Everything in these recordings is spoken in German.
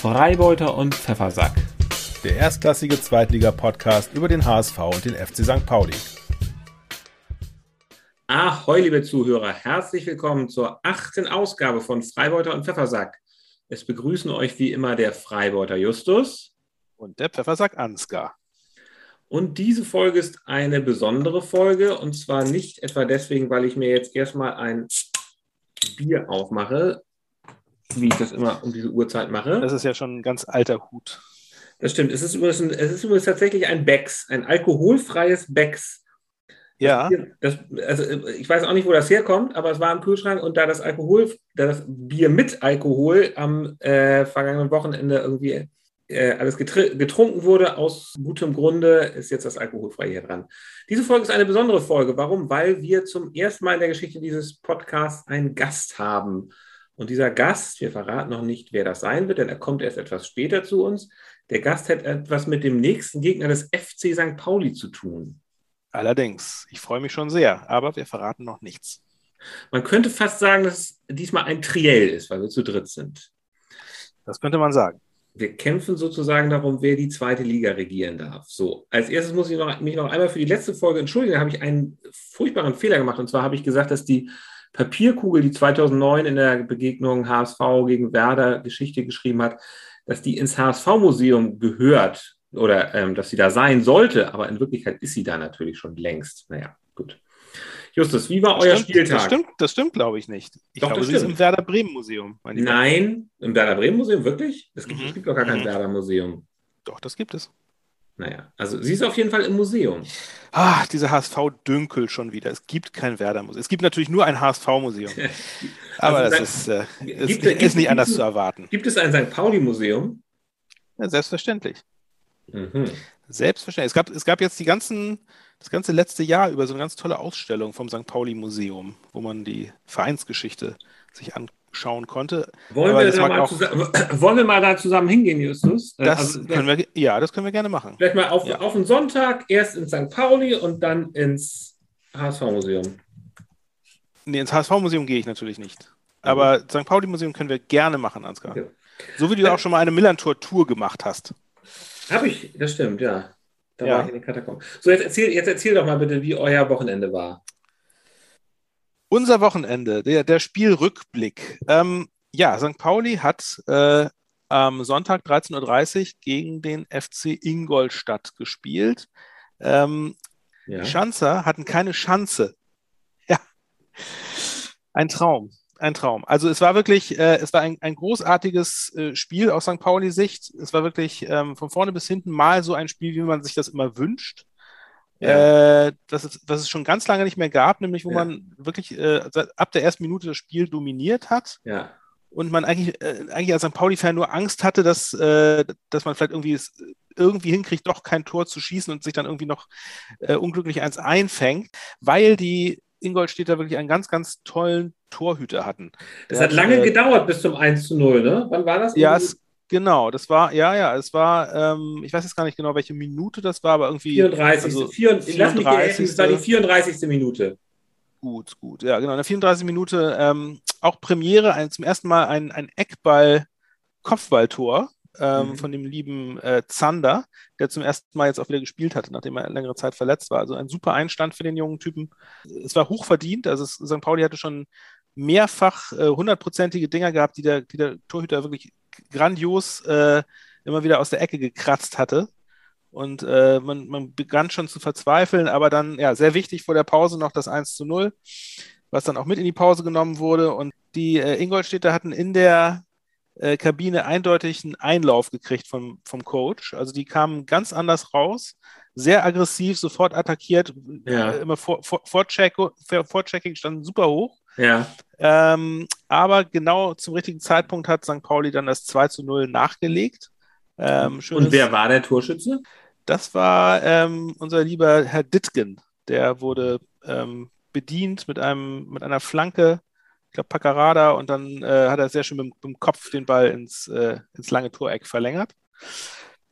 Freibeuter und Pfeffersack. Der erstklassige Zweitliga-Podcast über den HSV und den FC St. Pauli. Ahoi, liebe Zuhörer, herzlich willkommen zur achten Ausgabe von Freibeuter und Pfeffersack. Es begrüßen euch wie immer der Freibeuter Justus und der Pfeffersack Ansgar. Und diese Folge ist eine besondere Folge und zwar nicht etwa deswegen, weil ich mir jetzt erstmal ein Bier aufmache, wie ich das immer um diese Uhrzeit mache. Das ist ja schon ein ganz alter Hut. Das stimmt. Es ist übrigens, ein, es ist übrigens tatsächlich ein Becks, ein alkoholfreies Becks. Ja. Das, also ich weiß auch nicht, wo das herkommt, aber es war im Kühlschrank und da das Alkohol, da das Bier mit Alkohol am äh, vergangenen Wochenende irgendwie äh, alles getrunken wurde aus gutem Grunde, ist jetzt das Alkoholfreie hier dran. Diese Folge ist eine besondere Folge. Warum? Weil wir zum ersten Mal in der Geschichte dieses Podcasts einen Gast haben. Und dieser Gast, wir verraten noch nicht, wer das sein wird, denn er kommt erst etwas später zu uns. Der Gast hat etwas mit dem nächsten Gegner des FC St. Pauli zu tun. Allerdings, ich freue mich schon sehr, aber wir verraten noch nichts. Man könnte fast sagen, dass es diesmal ein Triell ist, weil wir zu dritt sind. Das könnte man sagen. Wir kämpfen sozusagen darum, wer die zweite Liga regieren darf. So, als erstes muss ich noch, mich noch einmal für die letzte Folge entschuldigen. Da habe ich einen furchtbaren Fehler gemacht. Und zwar habe ich gesagt, dass die Papierkugel, die 2009 in der Begegnung HSV gegen Werder Geschichte geschrieben hat, dass die ins HSV-Museum gehört oder ähm, dass sie da sein sollte, aber in Wirklichkeit ist sie da natürlich schon längst. Naja, gut. Justus, wie war das euer stimmt, Spieltag? Das stimmt, das stimmt glaube ich nicht. Ich Doch, glaube, das sie ist im Werder Bremen Museum. Nein, im Werder Bremen Museum, wirklich? Es gibt, Mhm. es gibt doch gar kein Mhm. Werder Museum. Doch, das gibt es. Naja, also sie ist auf jeden Fall im Museum. Ah, diese HSV-Dünkel schon wieder. Es gibt kein Werder-Museum. Es gibt natürlich nur ein HSV-Museum. Aber Also das ist, äh, ist, gibt- ist gibt- nicht anders gibt- zu erwarten. Gibt es ein St. Pauli-Museum? Ja, selbstverständlich. Mhm. Selbstverständlich. Es gab, es gab jetzt die ganzen, das ganze letzte Jahr über so eine ganz tolle Ausstellung vom St. Pauli-Museum, wo man die Vereinsgeschichte sich anschauen konnte. Wollen, wir da mal auch- wollen wir mal da zusammen hingehen, Justus? Äh, Das also, können wir, ja, das können wir gerne machen. Vielleicht mal auf, Ja. auf den Sonntag, erst ins St. Pauli und dann ins HSV-Museum. Nee, ins HSV-Museum gehe ich natürlich nicht. Aber St. Pauli-Museum können wir gerne machen, Ansgar. Okay. So wie du auch schon mal eine Millantor-Tour gemacht hast. Habe ich, das stimmt, ja. Da Ja. war ich in den Katakomben. So, jetzt erzähl, jetzt erzähl doch mal bitte, wie euer Wochenende war. Unser Wochenende, der, der Spielrückblick. Ähm, ja, St. Pauli hat äh, am Sonntag 13.30 Uhr gegen den FC Ingolstadt gespielt. Ähm, Ja. Die Schanzer hatten keine Schanze. Ja. Ein Traum. Ein Traum. Also es war wirklich, äh, es war ein, ein großartiges äh, Spiel aus St. Pauli-Sicht. Es war wirklich ähm, von vorne bis hinten mal so ein Spiel, wie man sich das immer wünscht. Ja. Äh, das, es, was es schon ganz lange nicht mehr gab, nämlich wo Ja. man wirklich äh, ab der ersten Minute das Spiel dominiert hat ja. und man eigentlich, äh, eigentlich als St. Pauli-Fan nur Angst hatte, dass, äh, dass man vielleicht irgendwie es irgendwie hinkriegt, doch kein Tor zu schießen und sich dann irgendwie noch äh, unglücklich eins einfängt, weil die Ingolstädter wirklich einen ganz, ganz tollen Torhüter hatten. Es hat lange äh, gedauert bis zum 1 zu 0, ne? Wann war das? Ja, es, genau, das war, ja, ja, es war, ähm, ich weiß jetzt gar nicht genau, welche Minute das war, aber irgendwie 34. also 34. Lass mich helfen, es war die 34.. 34. Minute. Gut, gut. Ja, genau. In der 34. Minute ähm, auch Premiere, ein, zum ersten Mal ein, ein Eckball-Kopfballtor ähm, Mhm. von dem lieben äh, Zander, der zum ersten Mal jetzt auch wieder gespielt hatte, nachdem er längere Zeit verletzt war. Also ein super Einstand für den jungen Typen. Es war hochverdient. Also es, St. Pauli hatte schon mehrfach äh, hundertprozentige Dinger gehabt, die der, die der Torhüter wirklich grandios äh, immer wieder aus der Ecke gekratzt hatte. Und äh, man, man begann schon zu verzweifeln, aber dann, ja, sehr wichtig vor der Pause noch das 1 zu 0, was dann auch mit in die Pause genommen wurde. Und die äh, Ingolstädter hatten in der äh, Kabine eindeutig einen Einlauf gekriegt vom, vom Coach. Also die kamen ganz anders raus, sehr aggressiv, sofort attackiert, Ja. äh, immer vor, vor, Vorcheck, vor, Vorchecking standen super hoch. Ja. Ähm, aber genau zum richtigen Zeitpunkt hat St. Pauli dann das 2 zu 0 nachgelegt. Ähm, Und wer war der Torschütze? das war ähm, unser lieber Herr Dittgen. Der wurde ähm, bedient mit, einem, mit einer Flanke, ich glaube Paccarada, und dann äh, hat er sehr schön mit, dem- mit dem Kopf den Ball ins, äh, ins lange Toreck verlängert.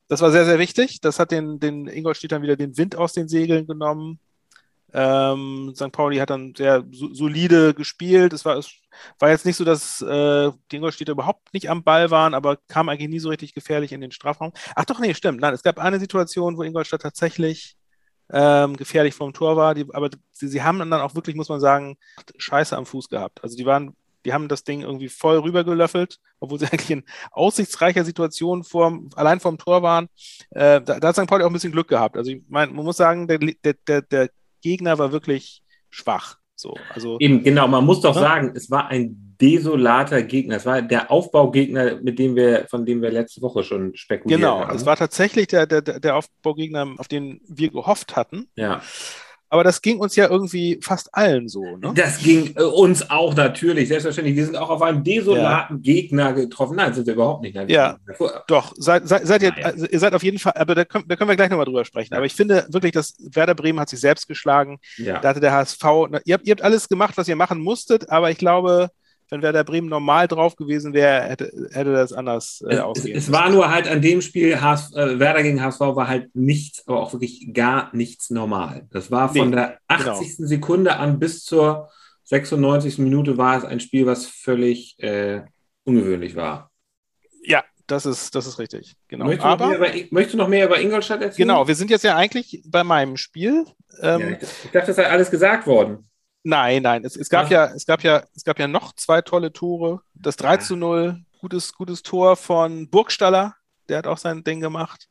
Das war sehr, sehr wichtig. Das hat den, den Ingolstädtern wieder den Wind aus den Segeln genommen. Ähm, St. Pauli hat dann sehr solide gespielt. Es war, es war jetzt nicht so, dass äh, die Ingolstädter überhaupt nicht am Ball waren, aber kam eigentlich nie so richtig gefährlich in den Strafraum. Ach doch, nee, stimmt. Nein, es gab eine Situation, wo Ingolstadt tatsächlich ähm, gefährlich vom Tor war, die, aber sie, sie haben dann auch wirklich, muss man sagen, Scheiße am Fuß gehabt. Also die waren die haben das Ding irgendwie voll rübergelöffelt, obwohl sie eigentlich in aussichtsreicher Situation vor, allein vorm Tor waren. Äh, da, da, hat St. Pauli auch ein bisschen Glück gehabt. Also ich meine, man muss sagen, der, der, der Gegner war wirklich schwach. So, also, Eben, genau, man muss doch ne? sagen, es war ein desolater Gegner. Es war der Aufbaugegner, mit dem wir, von dem wir letzte Woche schon spekuliert genau, haben. Genau, es war tatsächlich der, der, der Aufbaugegner, auf den wir gehofft hatten. Ja. Aber das ging uns ja irgendwie fast allen so. Ne? Das ging äh, uns auch natürlich, selbstverständlich. Wir sind auch auf einen desolaten ja. Gegner getroffen. Nein, sind wir überhaupt nicht. Nein, ja, doch. Seid, seid, seid ihr, also ihr seid auf jeden Fall, aber da können, da können wir gleich nochmal drüber sprechen. Ja. Aber ich finde wirklich, dass Werder Bremen hat sich selbst geschlagen. Ja. Da hatte der HSV, ihr habt, ihr habt alles gemacht, was ihr machen musstet, aber ich glaube, wenn Werder Bremen normal drauf gewesen wäre, hätte, hätte das anders äh, ausgehen. Es, es war nur halt an dem Spiel, HS, äh, Werder gegen HSV war halt nichts, aber auch wirklich gar nichts normal. Das war von nee, der 80. Genau. Sekunde an bis zur 96. Minute war es ein Spiel, was völlig äh, ungewöhnlich war. Ja, das ist, das ist richtig. Genau. Möchtest, aber, du über, möchtest du noch mehr über Ingolstadt erzählen? Genau, wir sind jetzt ja eigentlich bei meinem Spiel. Ähm, ja, ich dachte, das sei alles gesagt worden. Nein, nein. Es, es, gab ja, es, gab ja, es gab ja noch zwei tolle Tore. Das 3 zu 0, gutes, gutes Tor von Burgstaller, der hat auch sein Ding gemacht.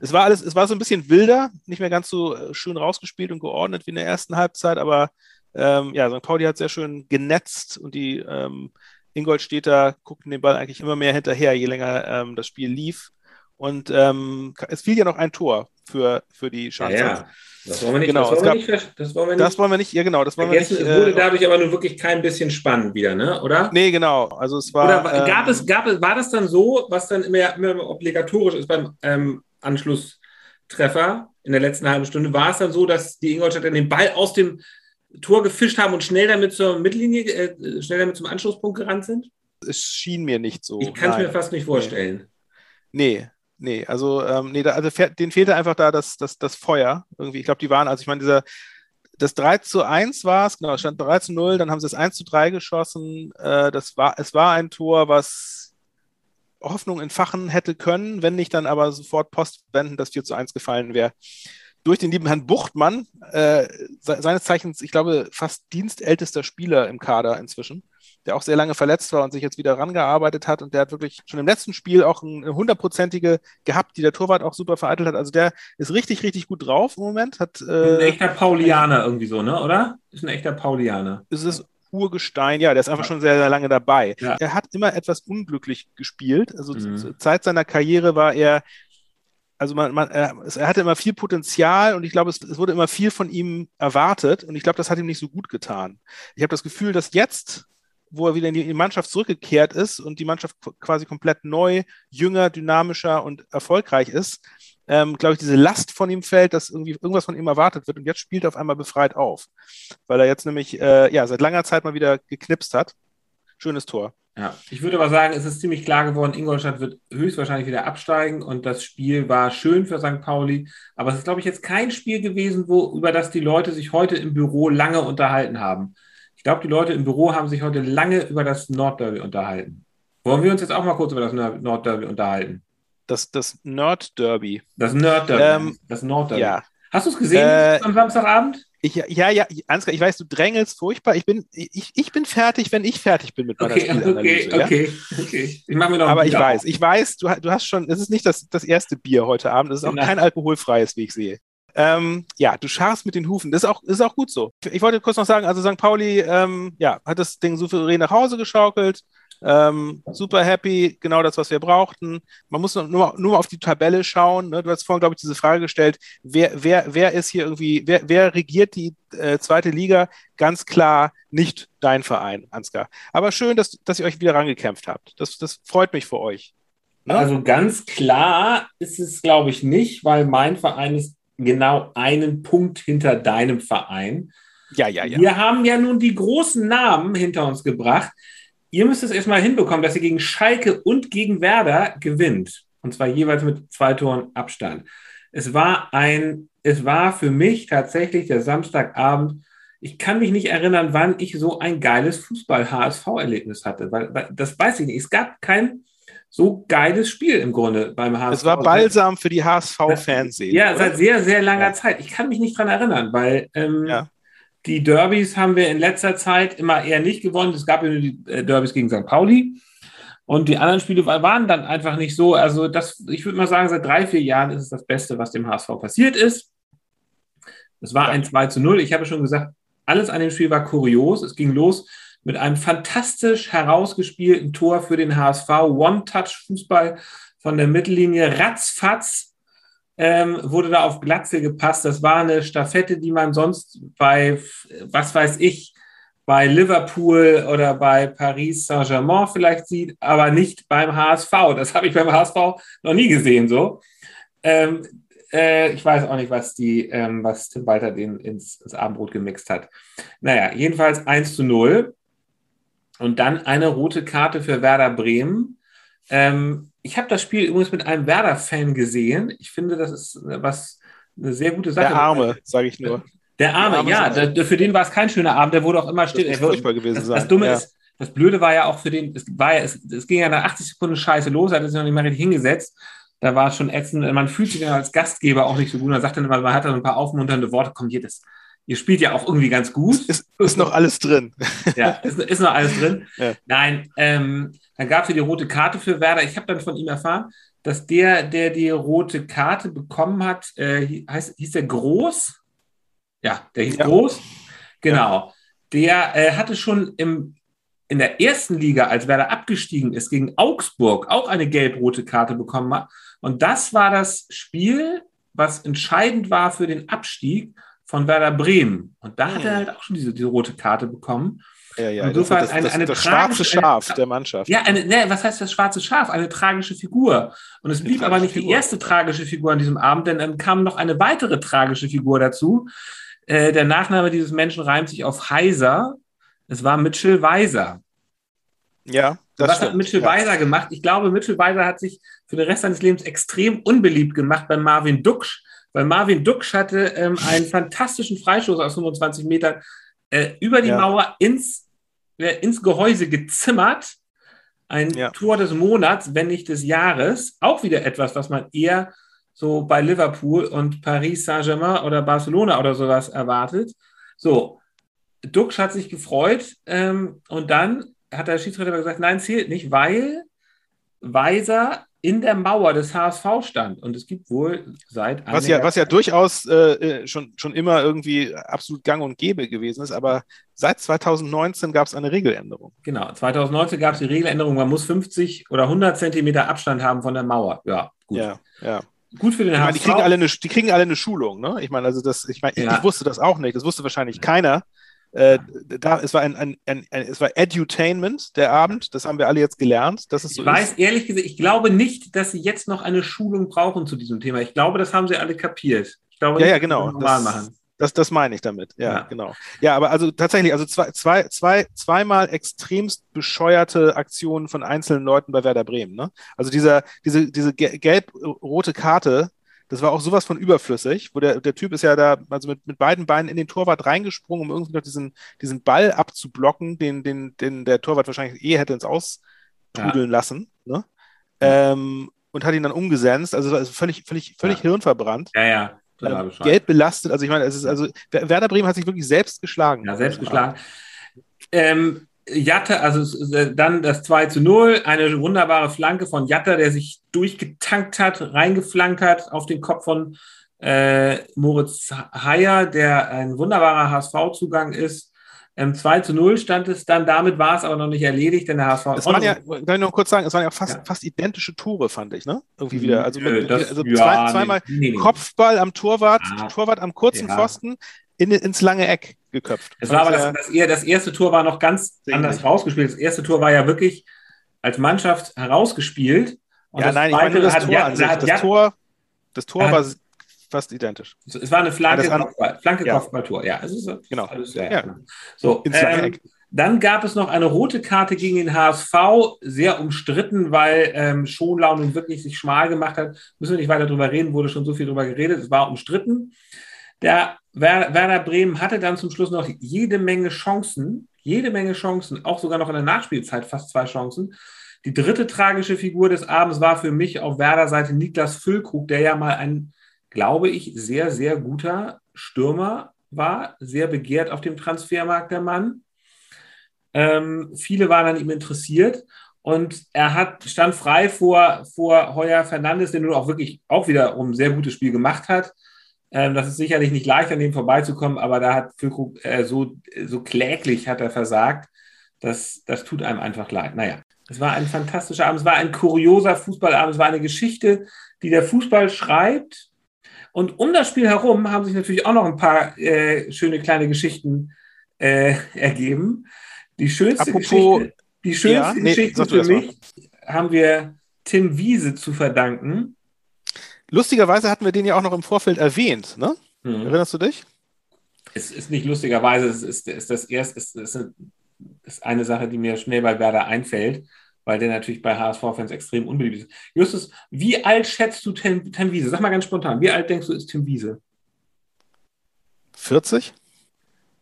Es war alles, es war so ein bisschen wilder, nicht mehr ganz so äh, schön rausgespielt und geordnet wie in der ersten Halbzeit, aber ähm, ja, St. Pauli hat sehr schön genetzt und die ähm, Ingolstädter guckten den Ball eigentlich immer mehr hinterher, je länger ähm, das Spiel lief. Und ähm, es fiel ja noch ein Tor für, für die Schanze. Ja, ja. Das wollen wir nicht. Genau, das, wollen gab, wir nicht das wollen wir nicht. Das wollen wir nicht. Ja, genau. Das wollen wir nicht. Es wurde äh, dadurch aber nur wirklich kein bisschen spannend wieder, ne? Oder? Nee, genau. Also es war. Oder gab ähm, es, gab es, war das dann so, was dann immer, immer obligatorisch ist beim ähm, Anschlusstreffer in der letzten halben Stunde, war es dann so, dass die Ingolstädter den Ball aus dem Tor gefischt haben und schnell damit zur Mittellinie, äh, schnell damit zum Anschlusspunkt gerannt sind? Es schien mir nicht so. Ich kann es mir fast nicht vorstellen. Nee. nee. Nee, also, ähm, nee, da, also denen fehlte einfach da das, das, das Feuer irgendwie. Ich glaube, die waren, also ich meine, dieser, das 3 zu 1 war es, genau, stand 3 zu 0, dann haben sie das 1 zu 3 geschossen. Äh, das war, es war ein Tor, was Hoffnung entfachen hätte können, wenn nicht dann aber sofort postwenden das 4 zu 1 gefallen wäre. Durch den lieben Herrn Buchtmann, äh, seines Zeichens, ich glaube, fast dienstältester Spieler im Kader inzwischen der auch sehr lange verletzt war und sich jetzt wieder rangearbeitet hat. Und der hat wirklich schon im letzten Spiel auch eine hundertprozentige gehabt, die der Torwart auch super vereitelt hat. Also der ist richtig, richtig gut drauf im Moment. Hat, äh, ein echter Paulianer irgendwie so, ne? Oder? Ist ein echter Paulianer. Ist es Urgestein, ja, der ist einfach schon sehr, sehr lange dabei. Ja. Er hat immer etwas unglücklich gespielt. Also mhm. zur Zeit seiner Karriere war er also man, man, er, er, hatte immer viel Potenzial und ich glaube, es, es, wurde immer viel von ihm erwartet und ich glaube, das hat ihm nicht so gut getan. Ich habe das Gefühl, dass jetzt wo er wieder in die Mannschaft zurückgekehrt ist und die Mannschaft quasi komplett neu, jünger, dynamischer und erfolgreich ist, ähm, glaube ich, diese Last von ihm fällt, dass irgendwie irgendwas von ihm erwartet wird und jetzt spielt er auf einmal befreit auf, weil er jetzt nämlich äh, ja seit langer Zeit mal wieder geknipst hat. Schönes Tor. Ja, ich würde aber sagen, es ist ziemlich klar geworden, Ingolstadt wird höchstwahrscheinlich wieder absteigen und das Spiel war schön für St. Pauli, aber es ist, glaube ich, jetzt kein Spiel gewesen, wo, über das die Leute sich heute im Büro lange unterhalten haben. Ich glaube, die Leute im Büro haben sich heute lange über das Nordderby unterhalten. Wollen wir uns jetzt auch mal kurz über das Nordderby unterhalten? Das, das Nordderby. Das Nordderby. Ähm, das Nordderby. Ja. Hast du es gesehen äh, am Samstagabend? Ich, ja, ja, Ansgar, ich weiß, du drängelst furchtbar. Ich bin, ich, ich bin fertig, wenn ich fertig bin mit meiner okay, Spielanalyse. Okay, ja? okay, okay. Ich mache mir noch Aber ich weiß, ich weiß, du, du hast schon, es ist nicht das, das erste Bier heute Abend, es ist auch genau. kein alkoholfreies, wie ich sehe. Ähm, ja, du scharst mit den Hufen. Das ist auch, ist auch gut so. Ich wollte kurz noch sagen, also St. Pauli ähm, ja, hat das Ding souverän nach Hause geschaukelt. Ähm, super happy, genau das, was wir brauchten. Man muss nur, nur, nur auf die Tabelle schauen. Ne? Du hast vorhin, glaube ich, diese Frage gestellt, wer, wer, wer ist hier irgendwie, wer, wer regiert die äh, zweite Liga? Ganz klar nicht dein Verein, Ansgar. Aber schön, dass, dass ihr euch wieder rangekämpft habt. Das, das freut mich für euch. Ne? Also ganz klar ist es, glaube ich, nicht, weil mein Verein ist genau einen Punkt hinter deinem Verein. Ja, ja, ja. Wir haben ja nun die großen Namen hinter uns gebracht. Ihr müsst es erstmal hinbekommen, dass ihr gegen Schalke und gegen Werder gewinnt. Und zwar jeweils mit zwei Toren Abstand. Es war ein es war für mich tatsächlich der Samstagabend. Ich kann mich nicht erinnern, wann ich so ein geiles Fußball-HSV-Erlebnis hatte, weil, weil, das weiß ich nicht. Es gab kein so geiles Spiel im Grunde beim HSV. Es war balsam für die HSV-Fernsehen. Ja, seit sehr, sehr langer ja. Zeit. Ich kann mich nicht dran erinnern, weil ähm, ja. die Derbys haben wir in letzter Zeit immer eher nicht gewonnen. Es gab ja nur die äh, Derbys gegen St. Pauli. Und die anderen Spiele waren dann einfach nicht so. Also, das, ich würde mal sagen, seit drei, vier Jahren ist es das Beste, was dem HSV passiert ist. Es war ein 2 zu 0. Ich habe schon gesagt, alles an dem Spiel war kurios. Es ging los mit einem fantastisch herausgespielten Tor für den HSV. One-Touch-Fußball von der Mittellinie. Ratzfatz ähm, wurde da auf Glatze gepasst. Das war eine Staffette, die man sonst bei, was weiß ich, bei Liverpool oder bei Paris Saint-Germain vielleicht sieht, aber nicht beim HSV. Das habe ich beim HSV noch nie gesehen so. Ähm, äh, ich weiß auch nicht, was, die, ähm, was Tim Walter den ins, ins, Abendbrot gemixt hat. Naja, jedenfalls 1 zu 0. Und dann eine rote Karte für Werder Bremen. Ähm, ich habe das Spiel übrigens mit einem Werder-Fan gesehen. Ich finde, das ist was eine sehr gute Sache. Der Arme, sage ich nur. Der Arme, ja, der, für den war es kein schöner Abend, der wurde auch immer still. Das furchtbar gewesen das, sein. Das Dumme ja. ist, das Blöde war ja auch für den, es, war ja, es, es ging ja nach 80 Sekunden scheiße los, er hat sich noch nicht mal richtig hingesetzt. Da war es schon ätzend. Man fühlt sich dann als Gastgeber auch nicht so gut. Man sagt dann immer, man hat dann ein paar aufmunternde Worte. Komm, hier, das, ihr spielt ja auch irgendwie ganz gut. Ist, ist noch alles drin. ja, ist, ist noch alles drin. Ja. Nein, ähm, dann gab es ja die rote Karte für Werder. Ich habe dann von ihm erfahren, dass der, der die rote Karte bekommen hat, äh, heißt, hieß der Groß? Ja, der hieß ja. Groß. Genau. Der äh, hatte schon im, in der ersten Liga, als Werder abgestiegen ist, gegen Augsburg auch eine gelb-rote Karte bekommen. Und das war das Spiel, was entscheidend war für den Abstieg von Werder Bremen. Und da hat er hm. halt auch schon diese, diese rote Karte bekommen. Ja, ja, das, das, eine, das, eine das schwarze Schaf eine, der Mannschaft. Ja, eine, ne, was heißt das schwarze Schaf? Eine tragische Figur. Und es blieb aber nicht Figur. die erste tragische Figur an diesem Abend, denn dann kam noch eine weitere tragische Figur dazu. Äh, der Nachname dieses Menschen reimt sich auf Heiser. Es war Mitchell Weiser. Ja. Das Was stimmt. hat Mitchell ja. Weiser gemacht? Ich glaube, Mitchell Weiser hat sich für den Rest seines Lebens extrem unbeliebt gemacht bei Marvin Duksch, weil Marvin Duksch hatte ähm, einen fantastischen Freistoß aus 25 Metern äh, über die ja. Mauer ins, äh, ins Gehäuse gezimmert. Ein ja. Tor des Monats, wenn nicht des Jahres. Auch wieder etwas, was man eher so bei Liverpool und Paris Saint-Germain oder Barcelona oder sowas erwartet. So, Dux hat sich gefreut ähm, und dann hat der Schiedsrichter gesagt, nein, zählt nicht, weil Weiser in der Mauer des HSV stand. Und es gibt wohl seit was ja, was ja durchaus äh, äh, schon, schon immer irgendwie absolut gang und gäbe gewesen ist, aber seit 2019 gab es eine Regeländerung. Genau, 2019 gab es die Regeländerung, man muss 50 oder 100 Zentimeter Abstand haben von der Mauer. Ja, gut. Ja, ja gut für den HSV. die, kriegen alle eine, die kriegen alle eine Schulung, ne? Ich meine, also das, ich meine, ja. ich, wusste das auch nicht, das wusste wahrscheinlich keiner. Äh, da, es war ein, ein, ein, ein, es war Edutainment, der Abend, das haben wir alle jetzt gelernt. Dass es so ich weiß, ist. ehrlich gesagt, ich glaube nicht, dass sie jetzt noch eine Schulung brauchen zu diesem Thema. Ich glaube, das haben sie alle kapiert. Ich glaube, ja, ja, genau. Das, machen. Das, das meine ich damit, ja, ja, genau. Ja, aber also tatsächlich, also zwei, zwei, zwei, zweimal extremst bescheuerte Aktionen von einzelnen Leuten bei Werder Bremen. Ne? Also dieser, diese, diese gelb-rote Karte, das war auch sowas von überflüssig, wo der, der Typ ist ja da, also mit, mit beiden Beinen in den Torwart reingesprungen, um irgendwie noch diesen, diesen Ball abzublocken, den, den, den der Torwart wahrscheinlich eh hätte ins Austrudeln ja. lassen. Ne? Ähm, und hat ihn dann umgesetzt, also, also völlig, völlig, völlig ja. hirnverbrannt. Ja, ja. Ähm, Geld belastet. Also ich meine, es ist also Werder Bremen hat sich wirklich selbst geschlagen. Ja, selbst geschlagen. Ähm, Jatta, also äh, dann das 2 zu 0, eine wunderbare Flanke von Jatta, der sich durchgetankt hat, reingeflankt hat auf den Kopf von äh, Moritz Heyer, der ein wunderbarer HSV-Zugang ist. Ähm, 2 zu 0 stand es dann, damit war es aber noch nicht erledigt, denn der HSV. Es waren ja, kann ich noch kurz sagen, es waren ja fast, ja. fast identische Tore, fand ich, ne? Irgendwie wieder. Also, mit, das, also ja, zwei, zweimal nee, nee, Kopfball am Torwart, ah, Torwart am kurzen ja. Pfosten, in, ins lange Eck geköpft. Es war aber das, das, das, erste Tor war noch ganz anders rausgespielt. Das erste Tor war ja wirklich als Mannschaft herausgespielt. ja, nein, ich meine das Tor an sich. Das Tor, das Tor war fast identisch. Es war eine Flanke, ja, Kopfball, Flanke ja. Kopfballtor. Ja, ist genau. Alles, ja, ja. So, ähm, Dann gab es noch eine rote Karte gegen den HSV, sehr umstritten, weil ähm, Schonlau nun wirklich sich schmal gemacht hat. Müssen wir nicht weiter drüber reden, wurde schon so viel drüber geredet. Es war umstritten. Der Werder Bremen hatte dann zum Schluss noch jede Menge Chancen, jede Menge Chancen, auch sogar noch in der Nachspielzeit fast zwei Chancen. Die dritte tragische Figur des Abends war für mich auf Werder-Seite Niklas Füllkrug, der ja mal ein, glaube ich, sehr, sehr guter Stürmer war, sehr begehrt auf dem Transfermarkt der Mann. Ähm, viele waren an ihm interessiert und er hat, stand frei vor, vor Heuer Fernandes, der nun auch wirklich auch wiederum ein sehr gutes Spiel gemacht hat. Ähm, das ist sicherlich nicht leicht, an dem vorbeizukommen, aber da hat Füllkrug äh, so, so kläglich hat er versagt. Das, das tut einem einfach leid. Naja, es war ein fantastischer Abend, es war ein kurioser Fußballabend, es war eine Geschichte, die der Fußball schreibt. Und um das Spiel herum haben sich natürlich auch noch ein paar äh, schöne kleine Geschichten äh, ergeben. Die schönste Apropos, Geschichte, die schönste ja, nee, Geschichte für mich haben wir Tim Wiese zu verdanken. Lustigerweise hatten wir den ja auch noch im Vorfeld erwähnt, ne? Mhm. Erinnerst du dich? Es ist nicht lustigerweise, es ist, ist das erste, es ist, ist eine Sache, die mir schnell bei Werder einfällt, weil der natürlich bei HSV-Fans extrem unbeliebt ist. Justus, wie alt schätzt du Tim, Tim Wiese? Sag mal ganz spontan, wie alt denkst du ist Tim Wiese? 40?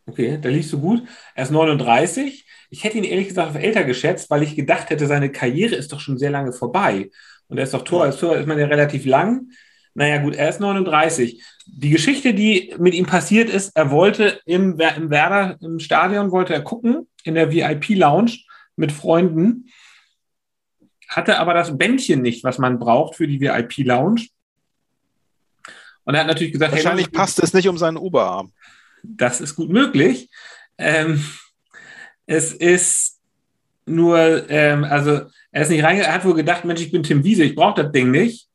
Okay, da liegst du gut. Er ist 39. Ich hätte ihn ehrlich gesagt auf älter geschätzt, weil ich gedacht hätte, seine Karriere ist doch schon sehr lange vorbei. Und er ist doch Tor, als Tor ist man ja relativ lang. Naja, gut, er ist 39. Die Geschichte, die mit ihm passiert ist, er wollte im, im Werder, im Stadion, wollte er gucken, in der VIP-Lounge mit Freunden, hatte aber das Bändchen nicht, was man braucht für die VIP-Lounge. Und er hat natürlich gesagt, Wahrscheinlich hey, passt es nicht um seinen Oberarm. das ist gut möglich. Ähm, es ist nur, ähm, also er ist nicht reingegangen, er hat wohl gedacht, Mensch, ich bin Tim Wiese, ich brauche das Ding nicht.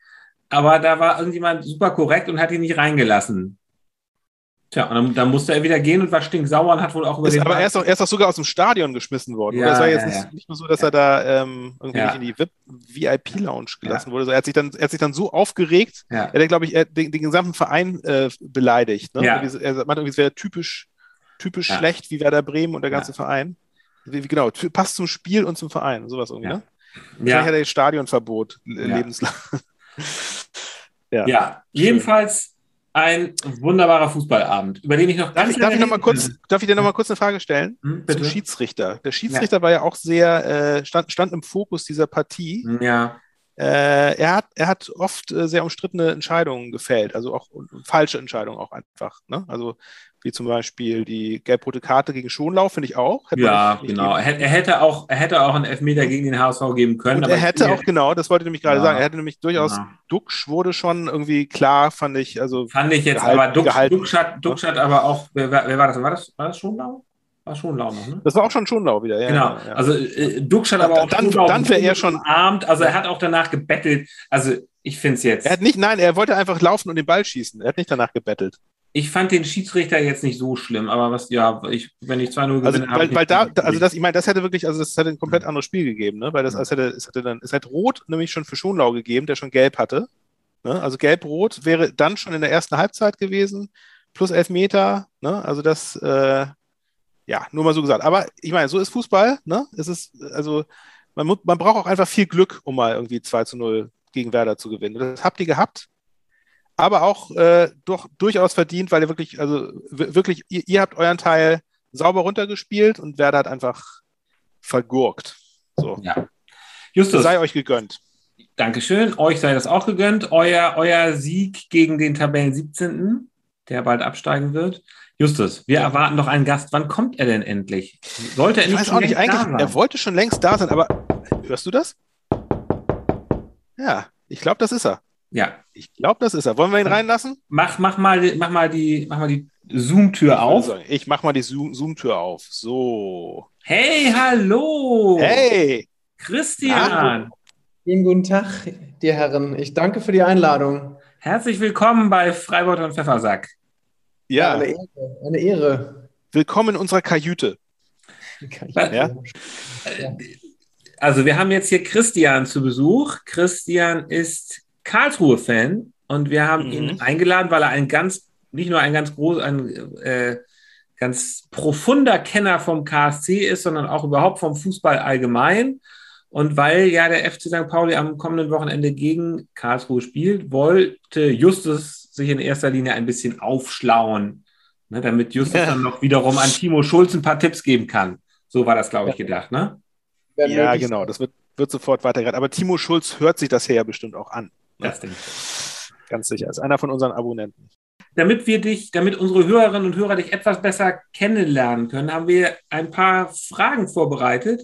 Aber da war irgendjemand super korrekt und hat ihn nicht reingelassen. Tja, und dann, dann musste er wieder gehen und war stinksauer und hat wohl auch über Ist, den. aber er ist, auch, er ist auch sogar aus dem Stadion geschmissen worden. Ja, oder? Es war jetzt ja, nicht, ja. nicht nur so, dass er da ähm, irgendwie nicht in die VIP-Lounge gelassen wurde. So, er, hat sich dann, er hat sich dann so aufgeregt, er hat, glaube ich, den, den gesamten Verein äh, beleidigt. Ne? Er meinte, irgendwie, es wäre typisch, typisch schlecht wie Werder Bremen und der ganze Verein. Wie, wie, genau, passt zum Spiel und zum Verein. Sowas irgendwie, Ja. Wahrscheinlich hat Ja, er Stadionverbot äh, Ja. lebenslang. ja. ja, jedenfalls ein wunderbarer Fußballabend, über den ich noch Darf ich, darf, ich noch mal kurz, darf ich dir noch mal kurz eine Frage stellen? Hm, Zum? Schiedsrichter. Der Schiedsrichter war ja auch sehr, äh, stand, stand im Fokus dieser Partie. Ja, er, hat, er hat oft äh, sehr umstrittene Entscheidungen gefällt, also auch falsche Entscheidungen auch einfach. Ne? Also wie zum Beispiel die gelb-rote Karte gegen Schonlau, finde ich auch. Hätte ja nicht- nicht genau. Er geben- hätte, er hätte auch, er hätte auch einen Elfmeter gegen den HSV geben können. Er hätte auch, genau, das wollte ich nämlich gerade Ja. sagen, er hätte nämlich durchaus, Ja. Duxch wurde schon irgendwie klar, fand ich, also Fand ich jetzt, Gehalten- aber Dux, gehalten. Dux, hat, hat aber auch, wer, wer wer war das? War das, war das Schonlau? War Schonlau noch, ne? das war auch schon Schonlau wieder. Ja, Genau, ja, ja. also äh, Dux hat aber Dann- auch dann- Schonlau dann wär er schon- umarmt, also er hat auch danach gebettelt. Also ich finde es jetzt, er hat nicht, nein, er wollte einfach laufen und den Ball schießen. Er hat nicht danach gebettelt. ich fand den Schiedsrichter jetzt nicht so schlimm, aber was, ja, ich, wenn ich 2-0 Also, gewinne, hab weil, weil da, so da- also das, ich meine, das hätte wirklich, also das hätte ein komplett anderes Spiel gegeben, ne? Weil das, Ja. es hätte, es hätte dann, es hätte Rot nämlich schon für Schonlau gegeben, der schon Gelb hatte. Ne? Also Gelb-Rot wäre dann schon in der ersten Halbzeit gewesen, plus Elfmeter, ne? Also das, äh, ja, nur mal so gesagt. Aber ich meine, so ist Fußball, ne? Es ist, also, man, man braucht auch einfach viel Glück, um mal irgendwie 2 zu 0 gegen Werder zu gewinnen. Das habt ihr gehabt. Aber auch äh, doch, durchaus verdient, weil ihr wirklich, also wirklich, ihr, ihr habt euren Teil sauber runtergespielt und Werder hat einfach vergurkt. So. ja. Justus, sei euch gegönnt. Dankeschön. Euch sei das auch gegönnt. Euer, euer Sieg gegen den Tabellen 17., der bald absteigen wird. Justus, wir erwarten noch einen Gast. Wann kommt er denn endlich? Sollte er Ich nicht weiß schon auch nicht, eigentlich, sein? er wollte schon längst da sein, aber hörst du das? Ja, ich glaube, das ist er. Ja, Ich glaube, das ist er. Wollen wir ihn reinlassen? mach, mach, mal, die- mach mal die, mach mal die Zoom-Tür auf. sagen, Ich mache mal die Zoom- Zoom-Tür auf. So. Hey, hallo! Hey! Christian! Schönen guten Tag, die Herren. Ich danke für die Einladung. Herzlich willkommen bei Freiburg und Pfeffersack. Ja, Eine Ehre. Eine Ehre. willkommen in unserer Kajüte. Ja. Also, wir haben jetzt hier Christian zu Besuch. Christian ist Karlsruhe-Fan und wir haben Mhm. ihn eingeladen, weil er ein ganz, nicht nur ein ganz groß, ein äh, ganz profunder Kenner vom KSC ist, sondern auch überhaupt vom Fußball allgemein. Und weil ja der FC St. Pauli am kommenden Wochenende gegen Karlsruhe spielt, wollte Justus sich in erster Linie ein bisschen aufschlauen, ne, damit Justus ja. dann noch wiederum an Timo Schulz ein paar Tipps geben kann. So war das, glaube ich, gedacht, ne? Ja, genau. Das wird, wird sofort weitergereicht. Aber Timo Schulz hört sich das hier ja bestimmt auch an. Ne? Das denke ich. Ganz sicher. Ist einer von unseren Abonnenten. Damit wir dich, damit unsere Hörerinnen und Hörer dich etwas besser kennenlernen können, haben wir ein paar Fragen vorbereitet.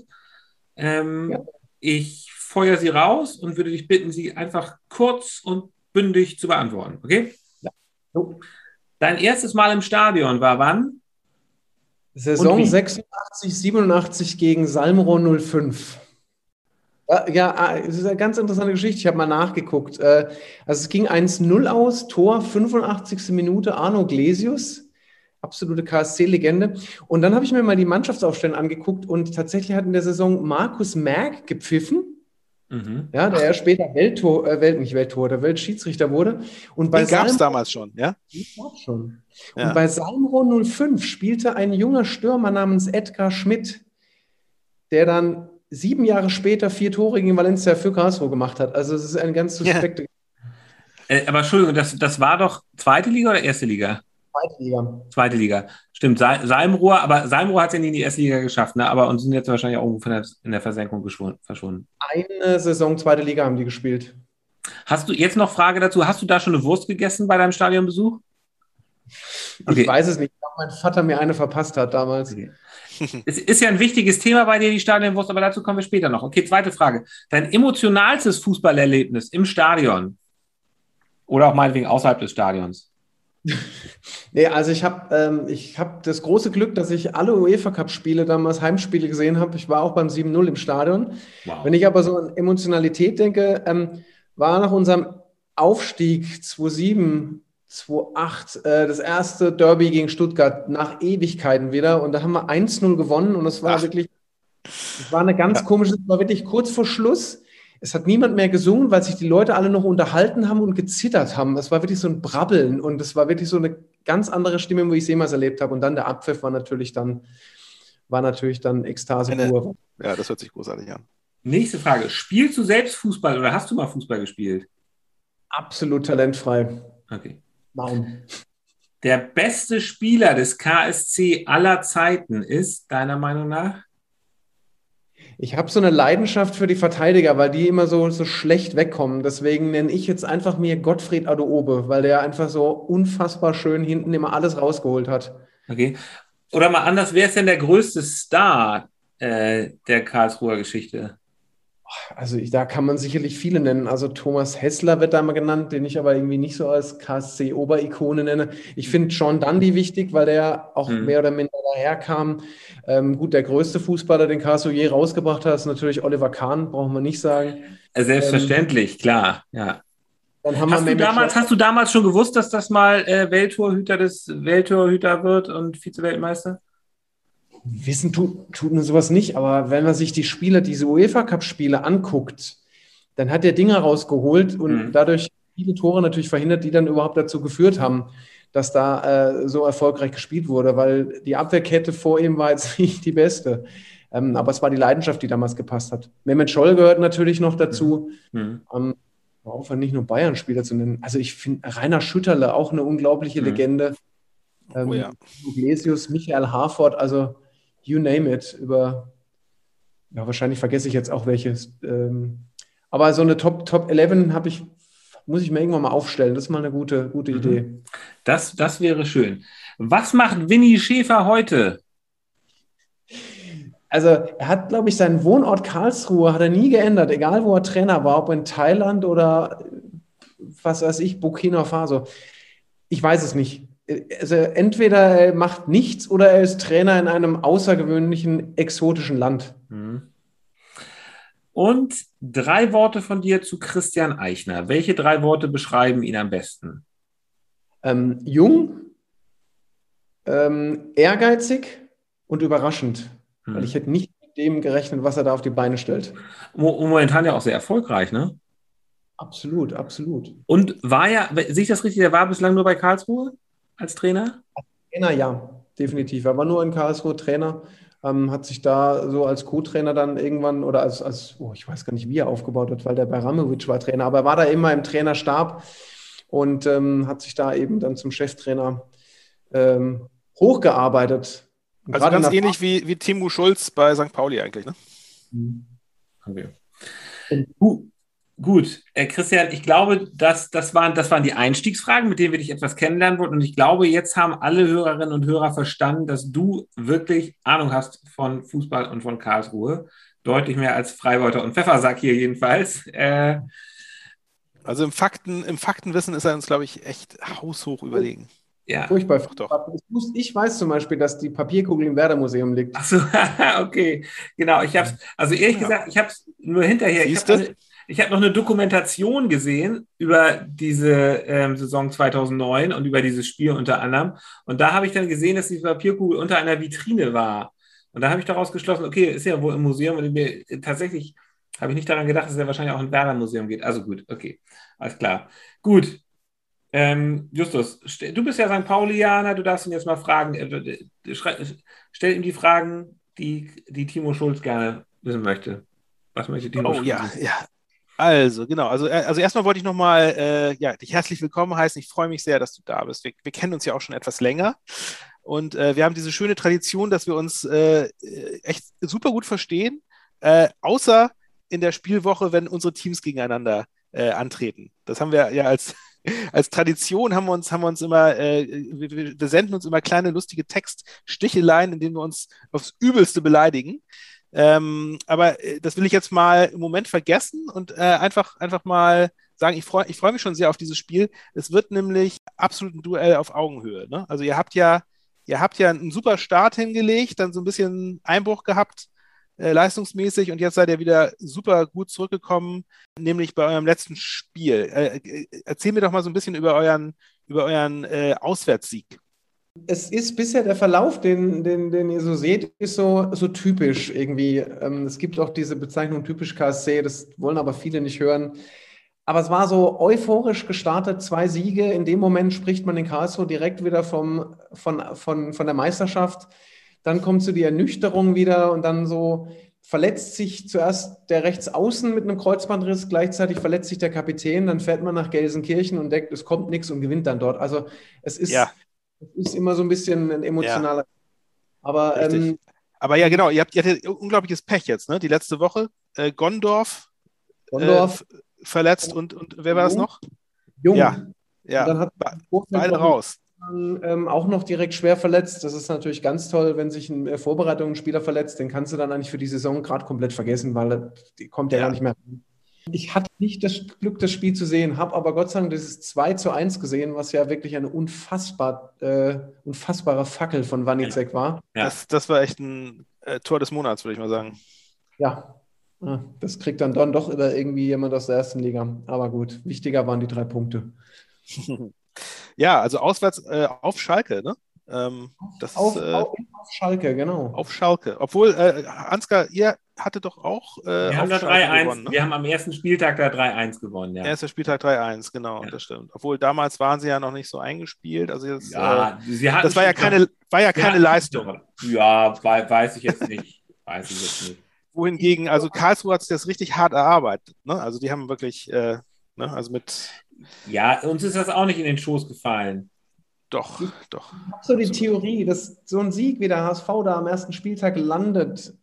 Ähm, ja. Ich feuer sie raus und würde dich bitten, sie einfach kurz und bündig zu beantworten. Okay? Dein erstes Mal im Stadion war wann? Saison 86, 87 gegen Salmro 05. Ja, ah, es ist eine ganz interessante Geschichte. Ich habe mal nachgeguckt. Äh, also es ging 1-0 aus, Tor 85. Minute, Arno Glesius, absolute KSC-Legende. Und dann habe ich mir mal die Mannschaftsaufstellung angeguckt und tatsächlich hat in der Saison Markus Merck gepfiffen. Mhm. Ja, der ja später Welttor, äh, Welt, nicht Welttor, der Weltschiedsrichter wurde. Und bei gab es damals schon, ja? Schon. Ja. Und bei Salmro 05 spielte ein junger Stürmer namens Edgar Schmidt, der dann sieben Jahre später vier Tore gegen Valencia für Karlsruhe gemacht hat. Also es ist ein ganz suspekte. Ja. Äh, aber Entschuldigung, das, das war doch zweite Liga oder erste Liga? Zweite Liga. Zweite Liga. Stimmt, Salmrohr, aber Salmrohr hat es ja nie in die erste Liga geschafft, ne? aber uns sind jetzt wahrscheinlich auch irgendwo in der Versenkung verschwunden. Eine Saison zweite Liga haben die gespielt. Hast du jetzt noch Frage dazu? Hast du da schon eine Wurst gegessen bei deinem Stadionbesuch? Okay. Ich weiß es nicht. Ich glaube, mein Vater mir eine verpasst hat damals. Okay. es ist ja ein wichtiges Thema bei dir, die Stadionwurst, aber dazu kommen wir später noch. Okay, zweite Frage. Dein emotionalstes Fußballerlebnis im Stadion oder auch meinetwegen außerhalb des Stadions? Nee, also ich habe ähm, hab das große Glück, dass ich alle UEFA Cup-Spiele damals Heimspiele gesehen habe. Ich war auch beim 7-0 im Stadion. Wow. Wenn ich aber so an Emotionalität denke, ähm, war nach unserem Aufstieg 2007 2-8, äh, das erste Derby gegen Stuttgart nach Ewigkeiten wieder. Und da haben wir 1-0 gewonnen und es war Ach. wirklich, es war eine ganz ja. komische, es war wirklich kurz vor Schluss. Es hat niemand mehr gesungen, weil sich die Leute alle noch unterhalten haben und gezittert haben. Es war wirklich so ein Brabbeln und es war wirklich so eine ganz andere Stimme, wo ich es jemals erlebt habe. Und dann der Abpfiff war natürlich dann, war natürlich dann Ekstase pur. Ja, das hört sich großartig an. Nächste Frage. Spielst du selbst Fußball oder hast du mal Fußball gespielt? Absolut talentfrei. Okay. Nein. Der beste Spieler des KSC aller Zeiten ist, deiner Meinung nach? Ich habe so eine Leidenschaft für die Verteidiger, weil die immer so, so schlecht wegkommen. Deswegen nenne ich jetzt einfach mir Gottfried Adoobe, weil der einfach so unfassbar schön hinten immer alles rausgeholt hat. Okay. Oder mal anders, wer ist denn der größte Star äh, der Karlsruher Geschichte? Also ich, da kann man sicherlich viele nennen. Also Thomas Hessler wird da mal genannt, den ich aber irgendwie nicht so als KSC-Oberikone nenne. Ich finde John Dundee wichtig, weil der auch mhm. mehr oder minder daherkam. Ähm, gut, der größte Fußballer, den KSC je rausgebracht hat, ist natürlich Oliver Kahn, brauchen wir nicht sagen. Äh, selbstverständlich, ähm, klar, ja. hast, du damals, hast du damals schon gewusst, dass das mal äh, Welttorhüter des Welttorhüter wird und Vize-Weltmeister? Wissen tut, tut man sowas nicht, aber wenn man sich die Spiele, diese UEFA-Cup-Spiele anguckt, dann hat der Dinger rausgeholt und mhm. dadurch viele Tore natürlich verhindert, die dann überhaupt dazu geführt haben, dass da äh, so erfolgreich gespielt wurde, weil die Abwehrkette vor ihm war jetzt nicht die beste. Ähm, aber es war die Leidenschaft, die damals gepasst hat. Mehmet Scholl gehört natürlich noch dazu. Mhm. Ähm, auch nicht nur Bayern-Spieler zu nennen. Also ich finde Rainer Schütterle auch eine unglaubliche mhm. Legende. Ähm, oh ja. Iglesias, Michael Harford, also you name it, über, ja, wahrscheinlich vergesse ich jetzt auch welches. Ähm, aber so eine Top, Top 11 habe ich, muss ich mir irgendwann mal aufstellen. Das ist mal eine gute, gute mhm. Idee. Das, das wäre schön. Was macht Winnie Schäfer heute? Also er hat, glaube ich, seinen Wohnort Karlsruhe hat er nie geändert, egal wo er Trainer war, ob in Thailand oder was weiß ich, Burkina Faso. Ich weiß es nicht also entweder er macht nichts oder er ist Trainer in einem außergewöhnlichen, exotischen Land. Mhm. Und drei Worte von dir zu Christian Eichner. Welche drei Worte beschreiben ihn am besten? Ähm, jung, ähm, ehrgeizig und überraschend. Mhm. Weil ich hätte nicht mit dem gerechnet, was er da auf die Beine stellt. Momentan ja auch sehr erfolgreich, ne? Absolut, absolut. Und war ja, sehe ich das richtig, der war bislang nur bei Karlsruhe? Als Trainer? Als Trainer, ja. definitiv. Er war nur in Karlsruhe Trainer, ähm, hat sich da so als Co-Trainer dann irgendwann oder als, als oh, ich weiß gar nicht, wie er aufgebaut hat, weil der bei Ramovic war Trainer, aber er war da immer im Trainerstab und ähm, hat sich da eben dann zum Cheftrainer ähm, hochgearbeitet. Und also ganz ähnlich wie, wie Timo Schulz bei St. Pauli eigentlich, ne? Mhm. Okay. Und, Gut, äh, Christian, ich glaube, dass, das, waren, das waren die Einstiegsfragen, mit denen wir dich etwas kennenlernen wollten. Und ich glaube, jetzt haben alle Hörerinnen und Hörer verstanden, dass du wirklich Ahnung hast von Fußball und von Karlsruhe. Deutlich mehr als Freibeuter und Pfeffersack hier jedenfalls. Äh, also im, Fakten, im Faktenwissen ist er uns, glaube ich, echt haushoch überlegen. Ja. Furchtbar. Doch. Ich weiß zum Beispiel, dass die Papierkugel im Werder-Museum liegt. Achso, okay. Genau, ich habe es, also ehrlich ja. gesagt, ich habe es nur hinterher. Siehst du? Ich habe noch eine Dokumentation gesehen über diese ähm, Saison 2009 und über dieses Spiel unter anderem. Und da habe ich dann gesehen, dass die Papierkugel unter einer Vitrine war. Und da habe ich daraus geschlossen, okay, ist ja wohl im Museum. Und mir, tatsächlich habe ich nicht daran gedacht, dass es ja wahrscheinlich auch ein Werder-Museum geht. Also gut, okay, alles klar. Gut. Ähm, Justus, du bist ja St. Paulianer, du darfst ihn jetzt mal fragen. Äh, stell ihm die Fragen, die, die Timo Schulz gerne wissen möchte. Was möchte Timo oh, Schulz? ja, ja. Also, genau. Also, äh, also erstmal wollte ich nochmal äh, ja, dich herzlich willkommen heißen. Ich freue mich sehr, dass du da bist. Wir, wir kennen uns ja auch schon etwas länger. Und äh, wir haben diese schöne Tradition, dass wir uns äh, echt super gut verstehen, äh, außer in der Spielwoche, wenn unsere Teams gegeneinander äh, antreten. Das haben wir ja als, als Tradition, haben wir uns, haben wir uns immer, äh, wir, wir, senden uns immer kleine lustige Textsticheleien, in denen wir uns aufs Übelste beleidigen. Ähm, aber äh, das will ich jetzt mal im Moment vergessen und äh, einfach, einfach mal sagen, ich freue ich freu mich schon sehr auf dieses Spiel. Es wird nämlich absolut ein Duell auf Augenhöhe. Ne? Also ihr habt ja, ihr habt ja einen super Start hingelegt, dann so ein bisschen Einbruch gehabt, äh, leistungsmäßig, und jetzt seid ihr wieder super gut zurückgekommen, nämlich bei eurem letzten Spiel. Äh, äh erzähl mir doch mal so ein bisschen über euren, über euren äh, Auswärtssieg es ist bisher der Verlauf, den, den, den ihr so seht, ist so, so typisch irgendwie. Ähm, es gibt auch diese Bezeichnung typisch KSC, das wollen aber viele nicht hören. Aber es war so euphorisch gestartet, zwei Siege. In dem Moment spricht man in Karlsruhe direkt wieder vom, von, von, von der Meisterschaft. Dann kommt so die Ernüchterung wieder und dann so verletzt sich zuerst der Rechtsaußen mit einem Kreuzbandriss, gleichzeitig verletzt sich der Kapitän, dann fährt man nach Gelsenkirchen und denkt, es kommt nichts und gewinnt dann dort. Also es ist, ja. Das ist immer so ein bisschen ein emotionaler. Ja. Aber, ähm, Aber ja, genau, ihr habt, ihr hattet unglaubliches Pech jetzt, ne? Die letzte Woche. Äh, Gondorf, Gondorf äh, verletzt und, und wer war das noch? Jung. Ja, ja. dann hat beide raus. Ähm, auch noch direkt schwer verletzt. Das ist natürlich ganz toll, wenn sich ein äh, Vorbereitungsspieler verletzt, den kannst du dann eigentlich für die Saison gerade komplett vergessen, weil die kommt ja, ja. gar nicht mehr. Ich hatte nicht das Glück, das Spiel zu sehen, habe aber Gott sei Dank dieses 2 zu 1 gesehen, was ja wirklich eine unfassbar, äh, unfassbare Fackel von Wanizek war. Ja. Das, das war echt ein äh, Tor des Monats, würde ich mal sagen. Ja, das kriegt dann, dann doch irgendwie jemand aus der ersten Liga. Aber gut, wichtiger waren die drei Punkte. ja, also auswärts äh, auf Schalke, ne? Ähm, das auf, ist, äh, auf, auf, Schalke, genau. Auf Schalke. Obwohl, äh, Ansgar, ihr hattet doch auch. Äh, wir haben da 3-1. Ne? Wir haben am ersten Spieltag da 3-1 gewonnen. Ja. Erster Spieltag 3-1, genau, ja. das stimmt. Obwohl damals waren sie ja noch nicht so eingespielt. Also jetzt, ja, äh, das war ja keine, war ja keine Leistung. Ja, weiß ich jetzt nicht. weiß ich jetzt nicht. Wohingegen, also Karlsruhe hat sich das richtig hart erarbeitet. Ne? Also die haben wirklich, äh, ne? also mit. Ja, uns ist das auch nicht in den Schoß gefallen. Doch, doch. Ich habe so die Theorie, dass so ein Sieg wie der HSV da am ersten Spieltag landet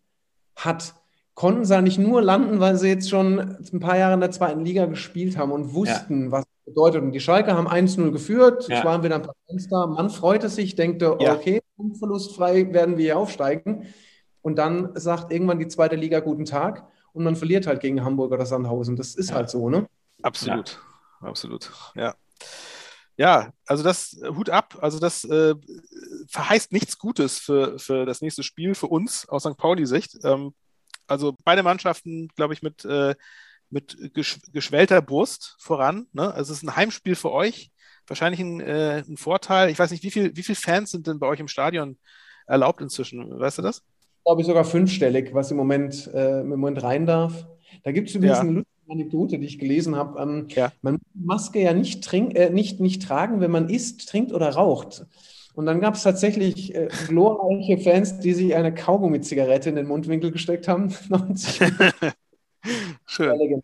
hat, konnten sie nicht nur landen, weil sie jetzt schon ein paar Jahre in der zweiten Liga gespielt haben und wussten, ja. was das bedeutet. Und die Schalke haben 1-0 geführt, ja. es waren wieder ein paar da. Man freute sich, denkte, ja. okay, verlustfrei werden wir hier aufsteigen. Und dann sagt irgendwann die zweite Liga guten Tag und man verliert halt gegen Hamburg oder Sandhausen. Das ist halt so, ne? Absolut, absolut, ja. Ja, also das Hut ab. Also das äh, verheißt nichts Gutes für, für das nächste Spiel für uns aus St. Pauli-Sicht. Ähm, also beide Mannschaften, glaube ich, mit, äh, mit gesch geschwellter Brust voran. Ne? Also es ist ein Heimspiel für euch. Wahrscheinlich ein, äh, ein Vorteil. Ich weiß nicht, wie viele wie viel Fans sind denn bei euch im Stadion erlaubt inzwischen? Weißt du das? Glaube ich sogar fünfstellig, was im Moment, äh, im Moment rein darf. Da gibt es übrigens ja. eine Anekdote, die ich gelesen habe. Ähm, ja. Man muss Maske ja nicht, trink, äh, nicht, nicht tragen, wenn man isst, trinkt oder raucht. Und dann gab es tatsächlich äh, glorreiche Fans, die sich eine Kaugummi-Zigarette in den Mundwinkel gesteckt haben. Schön.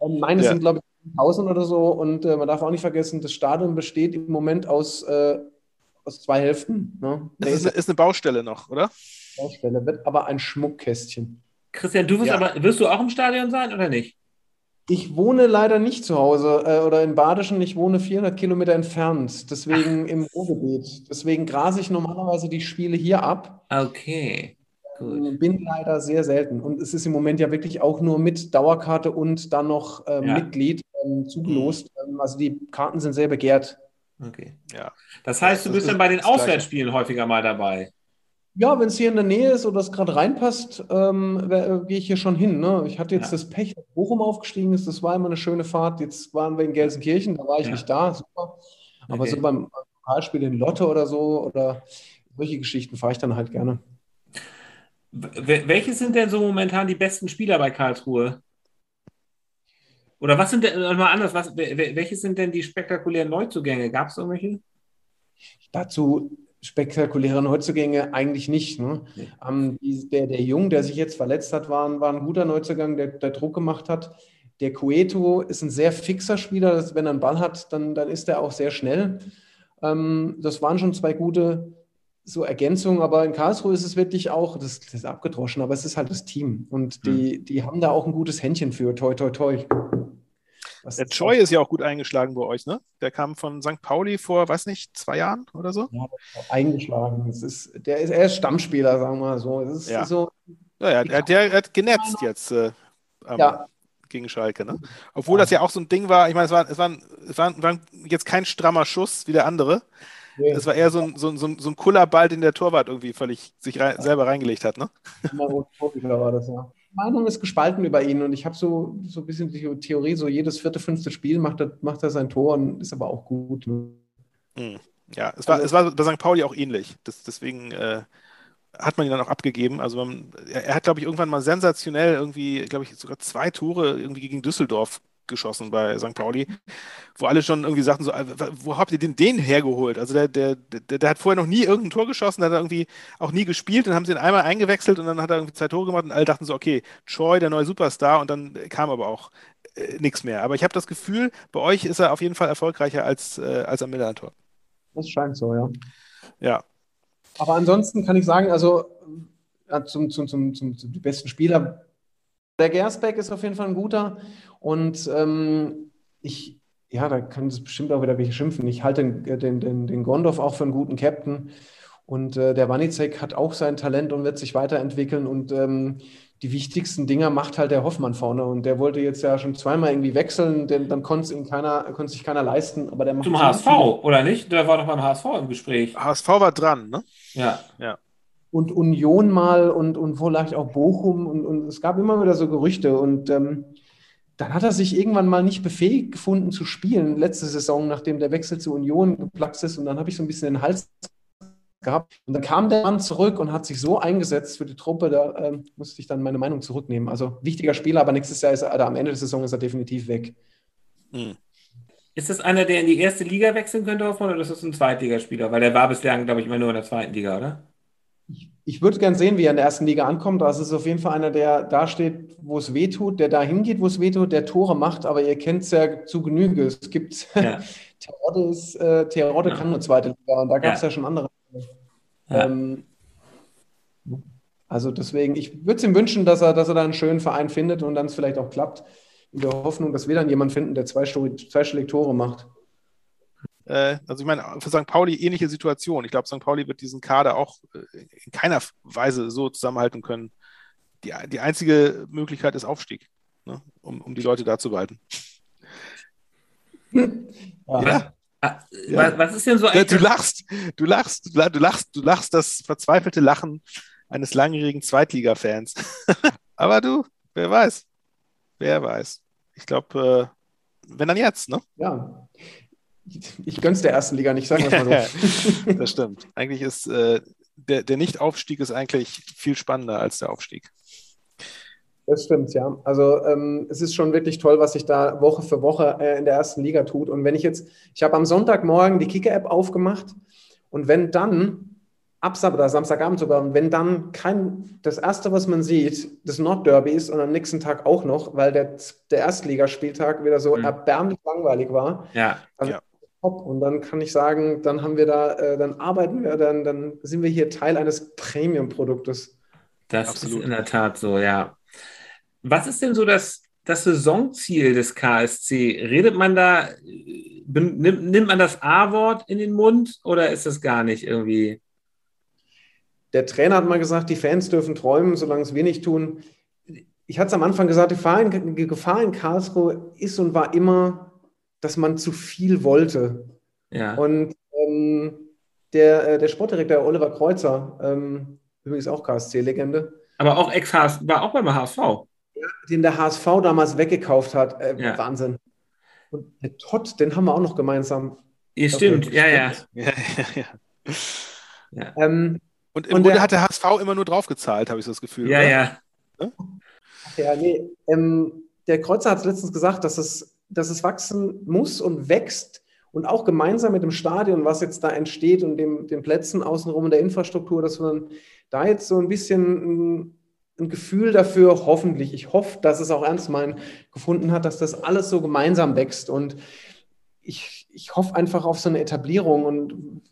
Ähm, meine ja. sind, glaube ich, 1000 oder so. Und äh, man darf auch nicht vergessen, das Stadion besteht im Moment aus, äh, aus zwei Hälften. Ne? Das ist, ist, eine Baustelle noch, oder? Baustelle, wird aber ein Schmuckkästchen. Christian, du wirst, ja. aber, wirst du auch im Stadion sein oder nicht? Ich wohne leider nicht zu Hause äh, oder in Badischen. Ich wohne 400 Kilometer entfernt, deswegen Ach. im Ruhrgebiet. Deswegen grase ich normalerweise die Spiele hier ab. Okay. Gut. Bin leider sehr selten. Und es ist im Moment ja wirklich auch nur mit Dauerkarte und dann noch ähm, ja. Mitglied ähm, zugelost. Mhm. Also die Karten sind sehr begehrt. Okay. Ja. Das heißt, du bist dann bei den Auswärtsspielen häufiger mal dabei. Ja, wenn es hier in der Nähe ist oder es gerade reinpasst, ähm, äh, gehe ich hier schon hin. Ne? Ich hatte jetzt ja. das Pech, dass Bochum aufgestiegen ist. Das war immer eine schöne Fahrt. Jetzt waren wir in Gelsenkirchen, da war ich ja. nicht da. Super. Aber okay. so beim Pokalspiel in Lotte oder so oder solche Geschichten fahre ich dann halt gerne. Welche sind denn so momentan die besten Spieler bei Karlsruhe? Oder was sind denn, mal anders, was, welche sind denn die spektakulären Neuzugänge? Gab es irgendwelche? Dazu spektakuläre Neuzugänge eigentlich nicht. Ne? Nee. Ähm, die, der, der Jung, der sich jetzt verletzt hat, war, war ein guter Neuzugang, der, der Druck gemacht hat. Der Cueto ist ein sehr fixer Spieler. Das, wenn er einen Ball hat, dann, dann ist er auch sehr schnell. Ähm, das waren schon zwei gute so Ergänzungen, aber in Karlsruhe ist es wirklich auch, das, das ist abgedroschen, aber es ist halt das Team. Und die, hm. die haben da auch ein gutes Händchen für. Toi, toi, toi. Was der Choi ist ja auch gut eingeschlagen bei euch, ne? Der kam von St. Pauli vor, weiß nicht, zwei Jahren oder so? Ja, eingeschlagen. Es ist, der ist, er ist Stammspieler, sagen wir mal so. Es ist ja. so ja, der, der hat genetzt jetzt äh, ja. gegen Schalke, ne? Obwohl das ja auch so ein Ding war, ich meine, es war, es war, es war, war jetzt kein strammer Schuss wie der andere. Nee. Das war eher so ein, so, ein, so, ein, so ein Kullerball, den der Torwart irgendwie völlig sich rein, selber reingelegt hat, ne? war das, ja. Meinung ist gespalten über ihn und ich habe so, so ein bisschen die Theorie, so jedes vierte, fünfte Spiel macht er, macht er sein Tor und ist aber auch gut. Ne? Hm. Ja, es war, also, es war bei St. Pauli auch ähnlich. Das, deswegen äh, hat man ihn dann auch abgegeben. Also man, er, er, hat, glaube ich, irgendwann mal sensationell irgendwie, glaube ich, sogar zwei Tore irgendwie gegen Düsseldorf geschossen bei St. Pauli, wo alle schon irgendwie sagten, so, äh, wo habt ihr denn den hergeholt? Also der, der, der, der hat vorher noch nie irgendein Tor geschossen, der hat irgendwie auch nie gespielt, dann haben sie ihn einmal eingewechselt und dann hat er irgendwie zwei Tore gemacht und alle dachten so, okay, Troy, der neue Superstar und dann kam aber auch äh, nichts mehr. Aber ich habe das Gefühl, bei euch ist er auf jeden Fall erfolgreicher als, äh, als am Millantor. Das scheint so, ja. Ja. Aber ansonsten kann ich sagen, also ja, zum, zum, zum, zum, zum die besten Spieler, der Gersbeck ist auf jeden Fall ein guter. Und ähm, ich, ja, da können es bestimmt auch wieder welche schimpfen. Ich halte den, den, den, den Gondorf auch für einen guten Captain. Und äh, der Wanicek hat auch sein Talent und wird sich weiterentwickeln. Und ähm, die wichtigsten Dinger macht halt der Hoffmann vorne. Und der wollte jetzt ja schon zweimal irgendwie wechseln, denn dann konnte es keiner, konnte sich keiner leisten. Aber der macht Zum HSV, viel. oder nicht? Der war doch beim HSV im Gespräch. HSV war dran, ne? Ja. Ja. Und Union mal und, und vielleicht auch Bochum. Und, und es gab immer wieder so Gerüchte. Und ähm, dann hat er sich irgendwann mal nicht befähigt gefunden zu spielen, letzte Saison, nachdem der Wechsel zu Union geplatzt ist. Und dann habe ich so ein bisschen den Hals gehabt. Und dann kam der Mann zurück und hat sich so eingesetzt für die Truppe, da äh, musste ich dann meine Meinung zurücknehmen. Also wichtiger Spieler, aber nächstes Jahr ist er, oder am Ende der Saison ist er definitiv weg. Hm. Ist das einer, der in die erste Liga wechseln könnte, Hoffmann, oder ist das ein Zweitligaspieler? Weil der war bislang, glaube ich, immer nur in der zweiten Liga, oder? Ich, würde gern sehen, wie er in der ersten Liga ankommt. Das ist auf jeden Fall einer, der da steht, wo es weh tut, der da hingeht, wo es weh tut, der Tore macht, aber ihr kennt es ja zu Genüge. Es gibt ja. Terodde, ist, äh, Terodde ja. kann nur zweite Liga und da gab es ja. ja. schon andere. Ähm, also deswegen, ich würde es ihm wünschen, dass er, dass er da einen schönen Verein findet und dann es vielleicht auch klappt. In der Hoffnung, dass wir dann jemanden finden, der zweistellig Tore macht. Äh, also ich meine, für St. Pauli ähnliche Situation. Ich glaube, St. Pauli wird diesen Kader auch äh, in keiner Weise so zusammenhalten können. Die, die einzige Möglichkeit ist Aufstieg, ne? um, um die Leute da zu behalten. Ja. Ah, ja. Was ist denn so ein. Du lachst, du lachst, du lachst, du lachst das verzweifelte Lachen eines langjährigen Zweitliga-Fans. Aber du, wer weiß. Wer weiß. Ich glaube, äh, wenn dann jetzt, ne? Ja ich gönn's der ersten Liga nicht, sagen wir mal so. das stimmt. Eigentlich ist äh, der, der Nicht-Aufstieg ist eigentlich viel spannender als der Aufstieg. Das stimmt, ja. Also ähm, es ist schon wirklich toll, was sich da Woche für Woche äh, in der ersten Liga tut. Und wenn ich jetzt, ich habe am Sonntagmorgen die Kicker-App aufgemacht Und wenn dann ab oder Samstagabend sogar, und wenn dann kein, das erste, was man sieht, das Nordderby ist und am nächsten Tag auch noch, weil der, der Erstligaspieltag wieder so mhm. erbärmlich langweilig war. Ja. Also ja. Top. Und dann kann ich sagen, dann haben wir da, äh, dann arbeiten wir, dann, dann sind wir hier Teil eines Premium-Produktes. Das Absolut. ist in der Tat so, ja. Was ist denn so das, das Saisonziel des KSC? Redet man da, nimmt, nimmt man das A-Wort in den Mund oder ist das gar nicht irgendwie? Der Trainer hat mal gesagt, die Fans dürfen träumen, solange es wir nicht tun. Ich hatte es am Anfang gesagt, die Gefahr in, die Gefahr in Karlsruhe ist und war immer, dass man zu viel wollte. Ja. Und ähm, der, äh, der Sportdirektor Oliver Kreuzer, ähm, übrigens auch KSC-Legende. Aber auch ex war auch beim HSV. Ja, den der HSV damals weggekauft hat. Äh, ja. Wahnsinn. Und der Todd, den haben wir auch noch gemeinsam. Ja, stimmt, ja, ja. ja, ja, ja. Ähm, und im und Grunde der, hat der HSV immer nur draufgezahlt, habe ich so das Gefühl. Ja, oder? ja. Ja, nee. Ähm, der Kreuzer hat letztens gesagt, dass es, dass es wachsen muss und wächst und auch gemeinsam mit dem Stadion, was jetzt da entsteht und dem, den Plätzen außenrum und der Infrastruktur, dass man da jetzt so ein bisschen ein, ein Gefühl dafür, hoffentlich, ich hoffe, dass es auch ernst meint, gefunden hat, dass das alles so gemeinsam wächst. Und ich, ich hoffe einfach auf so eine Etablierung und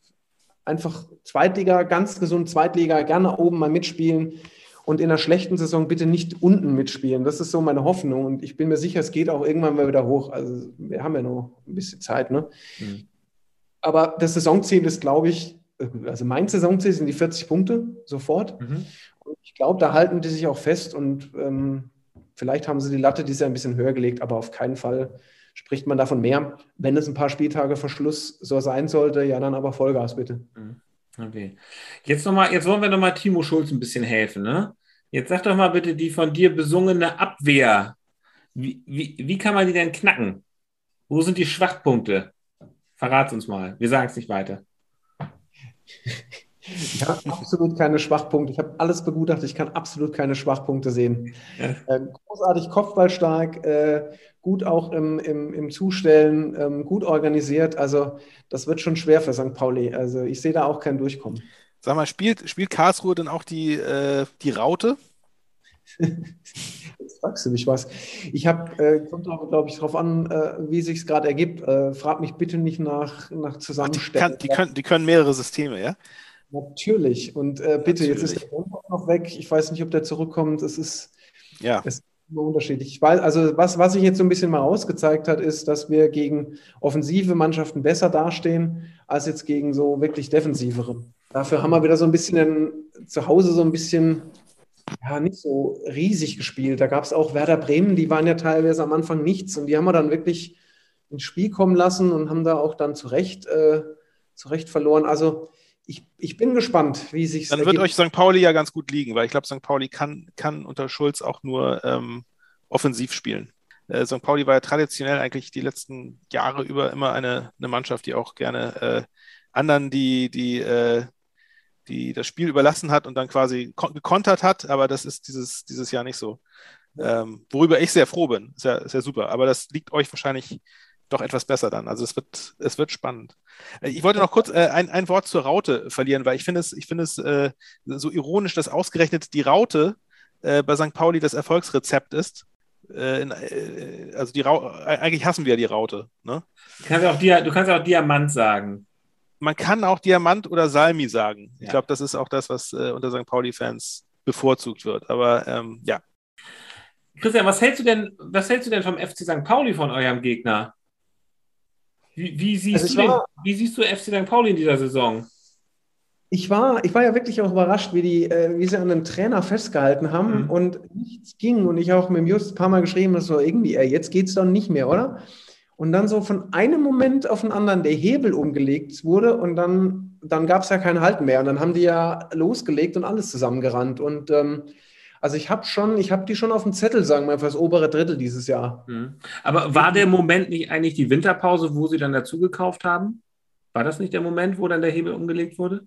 einfach Zweitliga, ganz gesund Zweitliga, gerne oben mal mitspielen und in einer schlechten Saison bitte nicht unten mitspielen. Das ist so meine Hoffnung und ich bin mir sicher, es geht auch irgendwann mal wieder hoch. Also wir haben ja noch ein bisschen Zeit. Ne? Mhm. Aber das Saisonziel ist, glaube ich, also mein Saisonziel sind die 40 Punkte sofort. Mhm. Und ich glaube, da halten die sich auch fest und ähm, vielleicht haben sie die Latte dieses Jahr ein bisschen höher gelegt, aber auf keinen Fall spricht man davon mehr. Wenn es ein paar Spieltage Verschluss so sein sollte, ja, dann aber Vollgas bitte. Mhm. Okay. Jetzt, noch mal, jetzt wollen wir nochmal Timo Schulz ein bisschen helfen. Ne? Jetzt sag doch mal bitte die von dir besungene Abwehr. Wie, wie, wie kann man die denn knacken? Wo sind die Schwachpunkte? Verrat uns mal. Wir sagen es nicht weiter. Ich habe absolut keine Schwachpunkte. Ich habe alles begutachtet. Ich kann absolut keine Schwachpunkte sehen. Ja. Äh, großartig kopfballstark, äh, gut auch im, im, im Zustellen, ähm, gut organisiert. Also das wird schon schwer für St. Pauli. Also ich sehe da auch kein Durchkommen. Sag mal, spielt, spielt Karlsruhe denn auch die, äh, die Raute? Jetzt fragst du mich was. Ich habe, äh, kommt auch, glaube ich, darauf an, äh, wie sich es gerade ergibt. Äh, frag mich bitte nicht nach, nach Zusammenstellung. Die, die, können, die können mehrere Systeme, ja? Natürlich. Und äh, bitte, Natürlich. jetzt ist der Wohnort noch weg. Ich weiß nicht, ob der zurückkommt. Es ist, ja. es unterschiedlich. Ich weiß, also was, was sich jetzt so ein bisschen mal ausgezeigt hat, ist, dass wir gegen offensive Mannschaften besser dastehen, als jetzt gegen so wirklich defensivere. Dafür haben wir wieder so ein bisschen zu Hause so ein bisschen ja, nicht so riesig gespielt. Da gab es auch Werder Bremen, die waren ja teilweise am Anfang nichts und die haben wir dann wirklich ins Spiel kommen lassen und haben da auch dann zu Recht, äh, zu Recht verloren. Also ich, ich bin gespannt, wie sich Dann wird euch St. Pauli ja ganz gut liegen, weil ich glaube, St. Pauli kann, kann unter Schulz auch nur ähm, offensiv spielen. Äh, St. Pauli war ja traditionell eigentlich die letzten Jahre über immer eine, eine Mannschaft, die auch gerne äh, anderen, die, die, äh, die das Spiel überlassen hat und dann quasi gekontert hat, aber das ist dieses, dieses Jahr nicht so. Ähm, worüber ich sehr froh bin. Ist ja, ist ja super. Aber das liegt euch wahrscheinlich doch etwas besser dann. Also es wird, es wird spannend. Äh, ich wollte noch kurz äh, ein, ein Wort zur Raute verlieren, weil ich finde es, ich finde es äh, so ironisch, dass ausgerechnet die Raute äh, bei St. Pauli das Erfolgsrezept ist. Äh, in, äh, also die Ra eigentlich hassen wir ja die Raute. Ne? Du, kannst auch Dia du kannst auch Diamant sagen. Man kann auch Diamant oder Salmi sagen. Ja. Ich glaube, das ist auch das, was unter St. Pauli-Fans bevorzugt wird. Aber ähm, ja. Christian, was hältst du denn, was hältst du denn vom FC St. Pauli von eurem Gegner? Wie, wie, siehst also du war, wie siehst du FC St. Pauli in dieser Saison? Ich war, ich war ja wirklich auch überrascht, wie, die, äh, wie sie an dem Trainer festgehalten haben mhm. und nichts ging. Und ich habe auch mit dem Just ein paar Mal geschrieben, so irgendwie, ey, jetzt geht es doch nicht mehr, oder? Und dann so von einem Moment auf den anderen der Hebel umgelegt wurde und dann, dann gab es ja kein Halten mehr. Und dann haben die ja losgelegt und alles zusammengerannt. Und ähm, also ich habe schon, ich habe die schon auf dem Zettel, sagen wir mal, für das obere Drittel dieses Jahr. Mhm. Aber war der Moment nicht eigentlich die Winterpause, wo sie dann dazu gekauft haben? War das nicht der Moment, wo dann der Hebel umgelegt wurde?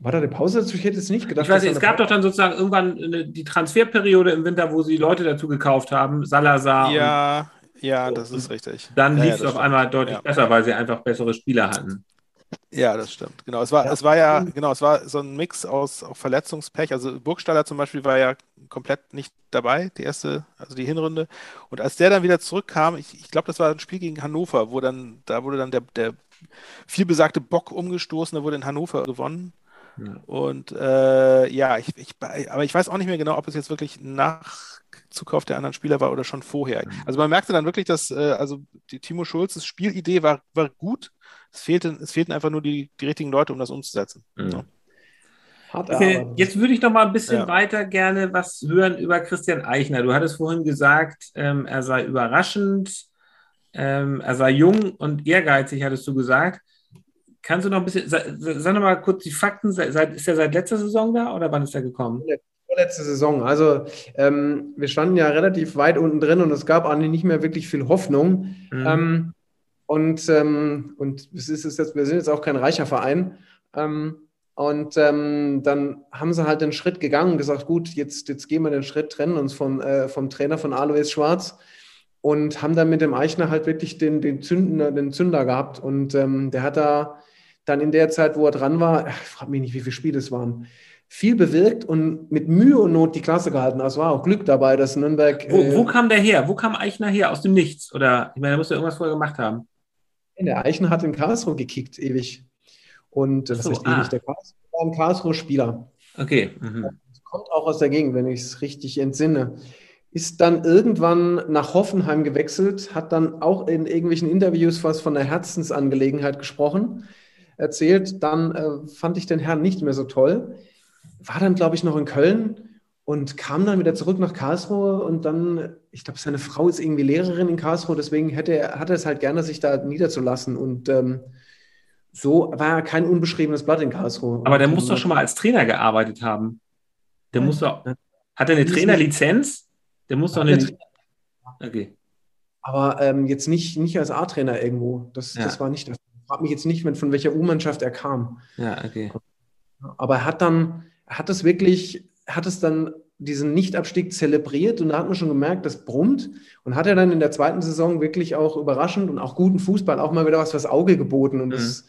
War da eine Pause dazu? Ich hätte es nicht gedacht. Ich weiß nicht, es gab doch dann sozusagen irgendwann eine, die Transferperiode im Winter, wo sie Leute dazu gekauft haben, Salazar. Ja, ja, das ist richtig. Dann ja, lief es auf stimmt. einmal deutlich ja. besser, weil sie einfach bessere Spieler hatten. Ja, das stimmt. Genau, es war, ja. es war ja, genau, es war so ein Mix aus auch Verletzungspech. Also Burgstaller zum Beispiel war ja komplett nicht dabei, die erste, also die Hinrunde. Und als der dann wieder zurückkam, ich, ich glaube, das war ein Spiel gegen Hannover, wo dann, da wurde dann der, der vielbesagte Bock umgestoßen, da wurde in Hannover gewonnen. Ja. Und äh, ja, ich, ich, aber ich weiß auch nicht mehr genau, ob es jetzt wirklich nach Zukauf der anderen Spieler war oder schon vorher. Mhm. Also man merkte dann wirklich, dass äh, also die Timo Schulzes Spielidee war, war gut, es, fehlte, es fehlten einfach nur die, die richtigen Leute, um das umzusetzen. Mhm. So. Okay, jetzt würde ich noch mal ein bisschen ja. weiter gerne was hören über Christian Eichner. Du hattest vorhin gesagt, ähm, er sei überraschend, ähm, er sei jung und ehrgeizig, hattest du gesagt. Kannst du noch ein bisschen, sag, sag noch mal kurz die Fakten, seit, ist er seit letzter Saison da oder wann ist er gekommen? Letzte Saison. Also ähm, wir standen ja relativ weit unten drin und es gab eigentlich nicht mehr wirklich viel Hoffnung. Mhm. Und, ähm, und es ist jetzt, wir sind jetzt auch kein reicher Verein. Ähm, und ähm, dann haben sie halt den Schritt gegangen und gesagt, gut, jetzt, jetzt gehen wir den Schritt, trennen uns vom, äh, vom Trainer von Alois Schwarz und haben dann mit dem Eichner halt wirklich den, den, Zünder, den Zünder gehabt. Und ähm, der hat da dann in der Zeit, wo er dran war, ich frage mich nicht, wie viele Spiele es waren, viel bewirkt und mit Mühe und Not die Klasse gehalten. Also war auch Glück dabei, dass Nürnberg. Wo, äh, wo kam der her? Wo kam Eichner her? Aus dem Nichts? Oder ich meine, da muss ja irgendwas vorher gemacht haben. Der Eichen hat in Karlsruhe gekickt, ewig. Und das so, heißt ah. ewig, der Karlsruhe war ein Karlsruhe-Spieler. Okay. Mhm. Kommt auch aus der Gegend, wenn ich es richtig entsinne. Ist dann irgendwann nach Hoffenheim gewechselt, hat dann auch in irgendwelchen Interviews was von der Herzensangelegenheit gesprochen, erzählt. Dann äh, fand ich den Herrn nicht mehr so toll. War dann, glaube ich, noch in Köln und kam dann wieder zurück nach Karlsruhe und dann, ich glaube, seine Frau ist irgendwie Lehrerin in Karlsruhe, deswegen hätte er, hat er es halt gerne, sich da niederzulassen und ähm, so war er kein unbeschriebenes Blatt in Karlsruhe. Aber der muss doch schon mal als Trainer gearbeitet haben. Der muss doch, hat er eine Trainerlizenz? Der muss doch eine. Okay. Aber ähm, jetzt nicht, nicht als A-Trainer irgendwo. Das, ja. das war nicht das. Ich frage mich jetzt nicht, von welcher U-Mannschaft er kam. Ja, okay. Aber er hat dann, er hat es wirklich hat es dann diesen Nichtabstieg zelebriert und da hat man schon gemerkt, das brummt und hat er dann in der zweiten Saison wirklich auch überraschend und auch guten Fußball auch mal wieder was fürs Auge geboten und mhm. das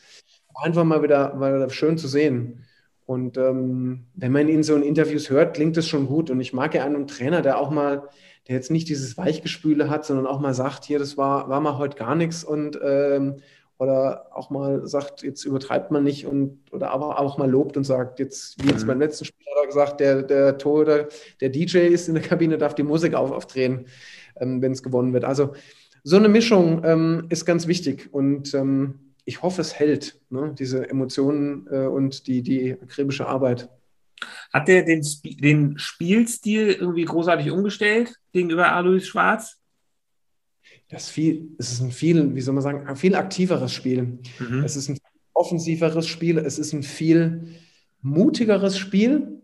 war einfach mal wieder, wieder schön zu sehen. Und ähm, wenn man ihn so in Interviews hört, klingt das schon gut und ich mag ja einen Trainer, der auch mal, der jetzt nicht dieses Weichgespüle hat, sondern auch mal sagt, hier, das war, war mal heute gar nichts und ähm, oder auch mal sagt, jetzt übertreibt man nicht und oder aber auch mal lobt und sagt, jetzt, wie jetzt mhm. beim letzten Spiel hat er gesagt, der, der Torhüter, der DJ ist in der Kabine, darf die Musik auf, aufdrehen, ähm, wenn es gewonnen wird. Also so eine Mischung ähm, ist ganz wichtig und ähm, ich hoffe, es hält, ne, diese Emotionen äh, und die, die akribische Arbeit. Hat der den, Sp den Spielstil irgendwie großartig umgestellt gegenüber Alois Schwarz? Das viel, es ist ein viel, wie soll man sagen, ein viel aktiveres Spiel. Mhm. Es ist ein offensiveres Spiel, es ist ein viel mutigeres Spiel,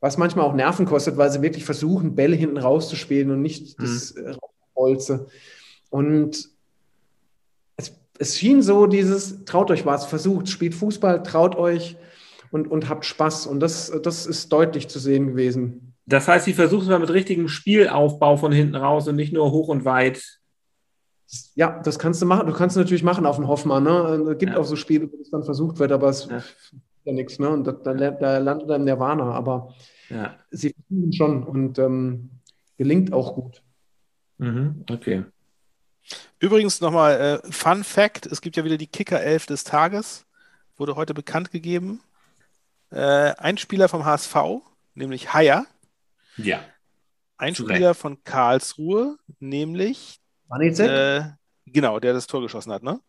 was manchmal auch Nerven kostet, weil sie wirklich versuchen, Bälle hinten rauszuspielen und nicht mhm. das äh, Bolze. Und es, es schien so dieses, traut euch was, versucht, spielt Fußball, traut euch und, und habt Spaß. Und das, das ist deutlich zu sehen gewesen. Das heißt, sie versuchen es mal mit richtigem Spielaufbau von hinten raus und nicht nur hoch und weit ja, das kannst du machen. Du kannst natürlich machen auf dem Hoffmann. Ne? Es gibt ja. auch so Spiele, wo es dann versucht wird, aber es ja. ist ja nichts. Ne? Und da, da, landet dann Nirvana. Aber ja. sie versuchen schon und ähm, gelingt auch gut. Mhm. Okay. Übrigens nochmal äh, Fun Fact: Es gibt ja wieder die Kicker-Elf des Tages. Wurde heute bekannt gegeben. Äh, ein Spieler vom HSV, nämlich Haier. Ja. Ein Spieler von Karlsruhe, nämlich Manizek? Äh, genau, der das Tor geschossen hat, ne?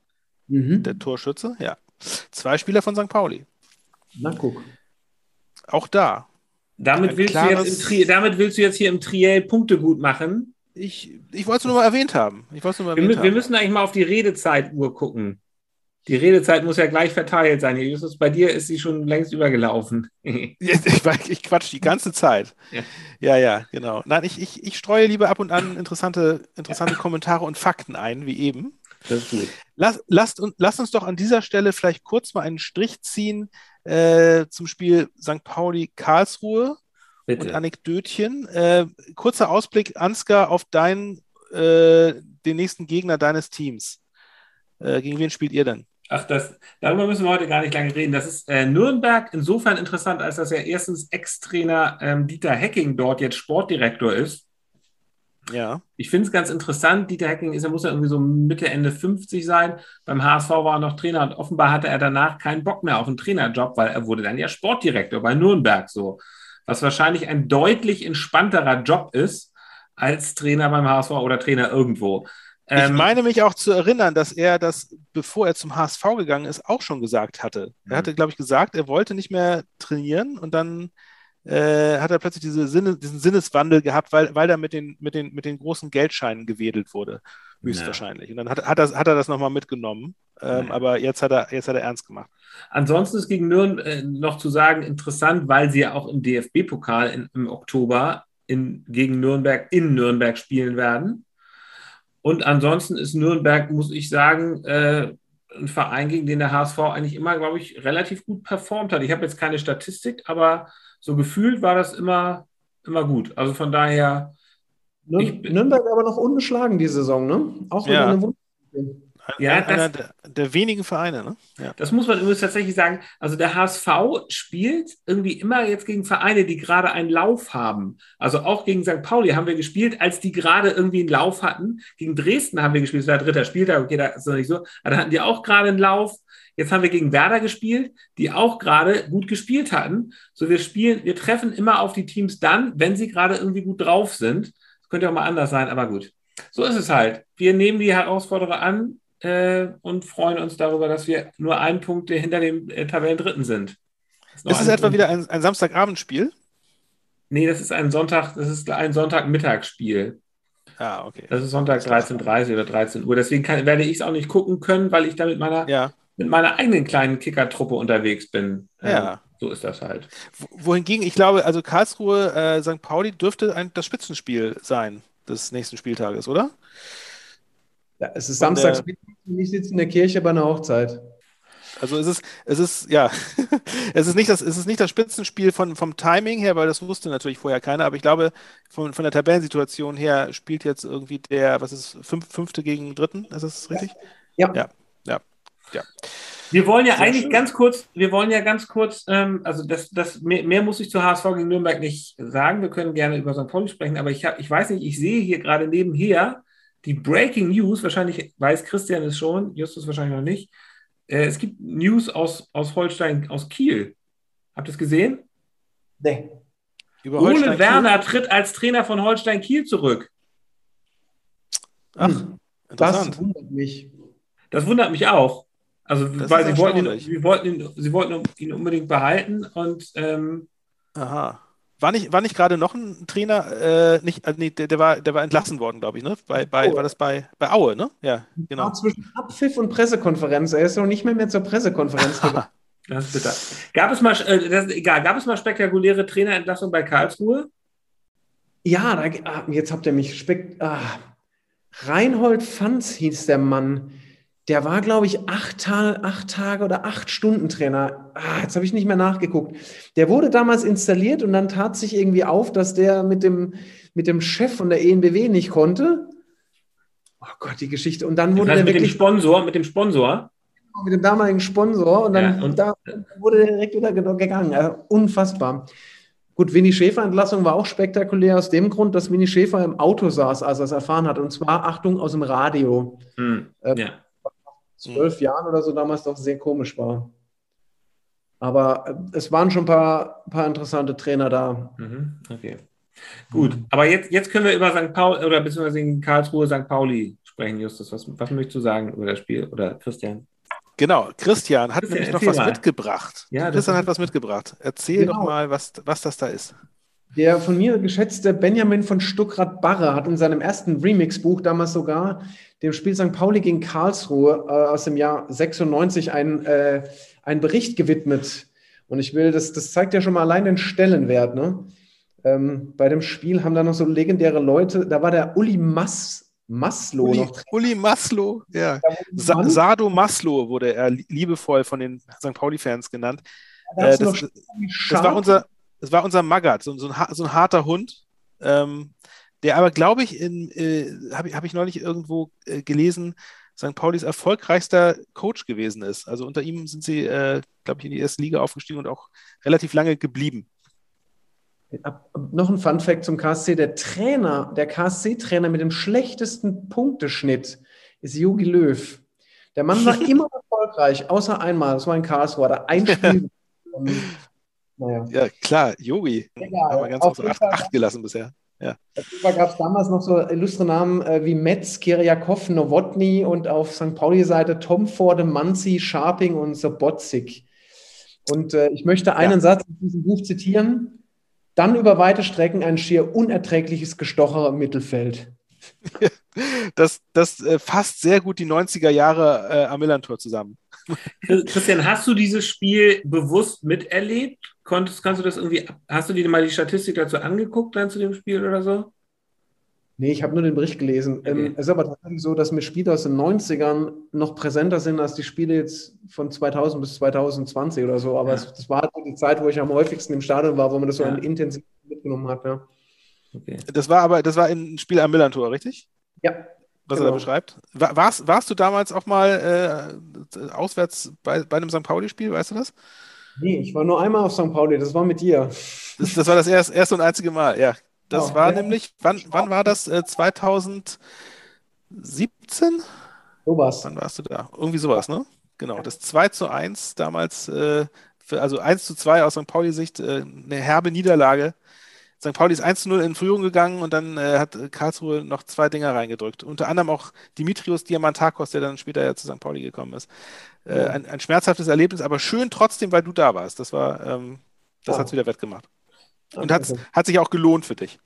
Mhm. Der Torschütze, ja. Zwei Spieler von St. Pauli. Na, guck. Auch da. Damit willst, klares... du jetzt damit willst du jetzt hier im Triell Punkte gut machen. Ich, ich wollte es nur mal erwähnt haben. Ich nur mal wir, wir müssen eigentlich mal auf die Redezeituhr gucken. Die Redezeit muss ja gleich verteilt sein. Justus, bei dir ist sie schon längst übergelaufen. ich, ich quatsch die ganze Zeit. Ja, ja, ja genau. Nein, ich, ich, ich streue lieber ab und an interessante, interessante Kommentare und Fakten ein, wie eben. Das ist gut. Lass, lasst, lasst uns doch an dieser Stelle vielleicht kurz mal einen Strich ziehen äh, zum Spiel St. Pauli-Karlsruhe und Anekdötchen. Äh, kurzer Ausblick, Ansgar, auf deinen, äh, den nächsten Gegner deines Teams. Äh, gegen wen spielt ihr denn? Ach, das, darüber müssen wir heute gar nicht lange reden. Das ist äh, Nürnberg insofern interessant, als dass ja erstens Ex-Trainer ähm, Dieter Hecking dort jetzt Sportdirektor ist. Ja. Ich finde es ganz interessant. Dieter Hecking ist, er muss ja irgendwie so Mitte, Ende 50 sein. Beim HSV war er noch Trainer und offenbar hatte er danach keinen Bock mehr auf einen Trainerjob, weil er wurde dann ja Sportdirektor bei Nürnberg so. Was wahrscheinlich ein deutlich entspannterer Job ist als Trainer beim HSV oder Trainer irgendwo. Ich Ähm, meine mich auch zu erinnern, dass er das, bevor er zum HSV gegangen ist, auch schon gesagt hatte. Mhm. Er hatte, glaube ich, gesagt, er wollte nicht mehr trainieren und dann äh, hat er plötzlich diese Sinne, diesen Sinneswandel gehabt, weil, weil er mit den, mit, den, mit den großen Geldscheinen gewedelt wurde, höchstwahrscheinlich. Und dann hat, hat, er, hat er das nochmal mitgenommen. Ähm, Ja. Aber jetzt hat, er, jetzt hat er ernst gemacht. Ansonsten ist gegen Nürnberg äh, noch zu sagen interessant, weil sie ja auch im DFB-Pokal im Oktober in, gegen Nürnberg in Nürnberg spielen werden. Und ansonsten ist Nürnberg, muss ich sagen, äh, ein Verein, gegen den der HSV eigentlich immer, glaube ich, relativ gut performt hat. Ich habe jetzt keine Statistik, aber so gefühlt war das immer, immer gut. Also von daher, Nürnberg aber noch unbeschlagen die Saison, ne? Auch wenn Ja. eine Wund Ja, Ein- einer das- der, der wenigen Vereine, ne? Ja. Das muss man übrigens tatsächlich sagen. Also der HSV spielt irgendwie immer jetzt gegen Vereine, die gerade einen Lauf haben. Also auch gegen St. Pauli haben wir gespielt, als die gerade irgendwie einen Lauf hatten. Gegen Dresden haben wir gespielt, das war der dritte Spieltag, okay, da ist noch nicht so. Aber da hatten die auch gerade einen Lauf. Jetzt haben wir gegen Werder gespielt, die auch gerade gut gespielt hatten. So, wir spielen, wir treffen immer auf die Teams dann, wenn sie gerade irgendwie gut drauf sind. Das könnte auch mal anders sein, aber gut. So ist es halt. Wir nehmen die Herausforderer an äh, und freuen uns darüber, dass wir nur einen Punkt hinter dem äh, Tabellendritten sind. noch Ist es etwa wieder ein, ein Samstagabendspiel? Nee, das ist ein Sonntag, das ist ein Sonntagmittagsspiel. Ah, okay. Das ist Sonntag 13.30 oder 13 Uhr. Deswegen kann, werde ich es auch nicht gucken können, weil ich da mit meiner, Ja. mit meiner eigenen kleinen Kickertruppe unterwegs bin. Ja. Ähm, so ist das halt. Wo- Wohingegen, ich glaube, also Karlsruhe, äh, St. Pauli dürfte ein, das Spitzenspiel sein des nächsten Spieltages, oder? Ja, es ist samstags, der- und ich sitze in der Kirche bei einer Hochzeit. Also es ist, es ist, ja, es ist nicht das, es ist nicht das Spitzenspiel von, vom Timing her, weil das wusste natürlich vorher keiner, aber ich glaube, von, von der Tabellensituation her spielt jetzt irgendwie der, was ist, fünf, fünfte gegen dritten, ist das richtig? Ja. Ja, ja, ja. Wir wollen ja Sehr eigentlich schön. ganz kurz, wir wollen ja ganz kurz, ähm, also das, das mehr, mehr muss ich zu HSV gegen Nürnberg nicht sagen. Wir können gerne über St. Pauli sprechen, aber ich, hab, ich weiß nicht, ich sehe hier gerade nebenher die Breaking News, wahrscheinlich weiß Christian es schon, Justus wahrscheinlich noch nicht. Äh, es gibt News aus, aus Holstein, aus Kiel. Habt ihr es gesehen? Nee. Über Ole Holstein Kiel. Werner tritt als Trainer von Holstein Kiel zurück. Ach, Hm. interessant. Das wundert mich. Das wundert mich auch. Also, Das weil sie wollten, ihn, wollten ihn, sie wollten ihn unbedingt behalten und ähm, Aha. War nicht, war nicht gerade noch ein Trainer, äh, nicht, äh, nee, der, der, war, der war entlassen worden, glaube ich, ne? Bei, bei, war das bei, bei Aue, ne? Ja, genau. War zwischen Abpfiff und Pressekonferenz. Er ist noch nicht mehr, mehr zur Pressekonferenz gegangen. Das ist bitter. Gab es mal, äh, das ist egal, gab es mal spektakuläre Trainerentlassungen bei Karlsruhe? Ja, da, ah, jetzt habt ihr mich spek. Ah. Reinhold Fanz hieß der Mann. Der war, glaube ich, acht, Ta acht Tage oder acht Stunden Trainer. Ah, jetzt habe ich nicht mehr nachgeguckt. Der wurde damals installiert und dann tat sich irgendwie auf, dass der mit dem, mit dem Chef von der ENBW nicht konnte. Oh Gott, die Geschichte. Und dann Das wurde heißt, der mit dem Sponsor, mit dem Sponsor. mit dem damaligen Sponsor und dann Ja, und- da wurde der direkt wieder ge- gegangen. Also unfassbar. Gut, Winnie Schäfer Entlassung war auch spektakulär aus dem Grund, dass Winnie Schäfer im Auto saß, als er es erfahren hat. Und zwar, Achtung, aus dem Radio. Hm, Äh, ja. Zwölf Jahren oder so damals doch sehr komisch war. Aber äh, es waren schon ein paar, paar interessante Trainer da. Mhm, okay. Gut, aber jetzt, jetzt können wir über St. Pauli oder beziehungsweise in Karlsruhe St. Pauli sprechen, Justus. Was, was möchtest du sagen über das Spiel? Oder Christian? Genau, Christian hat Christian, nämlich noch was mal. mitgebracht. Ja, Christian ist- hat was mitgebracht. Erzähl Genau. doch mal, was, was das da ist. Der von mir geschätzte Benjamin von Stuckrad-Barre hat in seinem ersten Remix-Buch damals sogar dem Spiel St. Pauli gegen Karlsruhe äh, aus dem Jahr 96 einen, äh, einen Bericht gewidmet. Und ich will, das, das zeigt ja schon mal allein den Stellenwert. Ne? Ähm, bei dem Spiel haben da noch so legendäre Leute, da war der Uli Mas, Maslow Uli, noch Uli Maslow, ja. Sa. Sado Maslow wurde er liebevoll von den St. Pauli-Fans genannt. Da Äh, das, das war unser, das war unser Magat, so, so, ein, so ein harter Hund, ähm, der aber, glaube ich, äh, habe ich, hab ich neulich irgendwo äh, gelesen, St. Paulis erfolgreichster Coach gewesen ist. Also unter ihm sind sie, äh, glaube ich, in die erste Liga aufgestiegen und auch relativ lange geblieben. Noch ein Fun Fact zum KSC: Der Trainer, der KSC-Trainer mit dem schlechtesten Punkteschnitt ist Jogi Löw. Der Mann war immer erfolgreich, außer einmal. Das war in Karlsruhe. Da ein Spiel. naja. Ja, klar, Yogi. Haben wir ganz auf acht, acht gelassen bisher. Ja. Darüber gab es damals noch so illustre Namen äh, wie Metz, Kiriakov, Nowotny und auf St. Pauli-Seite Tom Forde, Manzi, Sharping und Sobotzik. Und äh, ich möchte einen ja. Satz in diesem Buch zitieren. Dann über weite Strecken ein schier unerträgliches Gestocher im Mittelfeld. das, das äh, fasst sehr gut die 90er Jahre äh, am Millantor zusammen. Christian, hast du dieses Spiel bewusst miterlebt? Konntest, kannst du das irgendwie, hast du dir mal die Statistik dazu angeguckt dann zu dem Spiel oder so? Nee, ich habe nur den Bericht gelesen. Okay. Ähm, es ist aber tatsächlich so, dass mir Spiele aus den 90ern noch präsenter sind als die Spiele jetzt von 2000 bis 2020 oder so. Aber ja. es, das war halt die Zeit, wo ich am häufigsten im Stadion war, wo man das so ja. intensiv mitgenommen hat. Ja. Okay. Das war aber, das war ein Spiel am Millantor, richtig? Ja. Was genau. er da beschreibt. War, warst, warst du damals auch mal äh, auswärts bei, bei einem St. Pauli-Spiel, weißt du das? Nee, ich war nur einmal auf St. Pauli, das war mit dir. Das, das war das erste, erste und einzige Mal, ja. Das oh, war ja. nämlich, wann, wann war das? Äh, 2017? Sowas. Wann warst du da? Irgendwie sowas, ne? Genau. Das 2 zu 1 damals, äh, für, also 1 zu 2 aus St. Pauli-Sicht, äh, eine herbe Niederlage. St. Pauli ist 1 zu 0 in Führung gegangen und dann äh, hat Karlsruhe noch zwei Dinger reingedrückt. Unter anderem auch Dimitrios Diamantakos, der dann später ja zu St. Pauli gekommen ist. Äh, ein, ein, schmerzhaftes Erlebnis, aber schön trotzdem, weil du da warst. Das war, ähm, das oh. hat es wieder wettgemacht. Und okay. hat sich auch gelohnt für dich.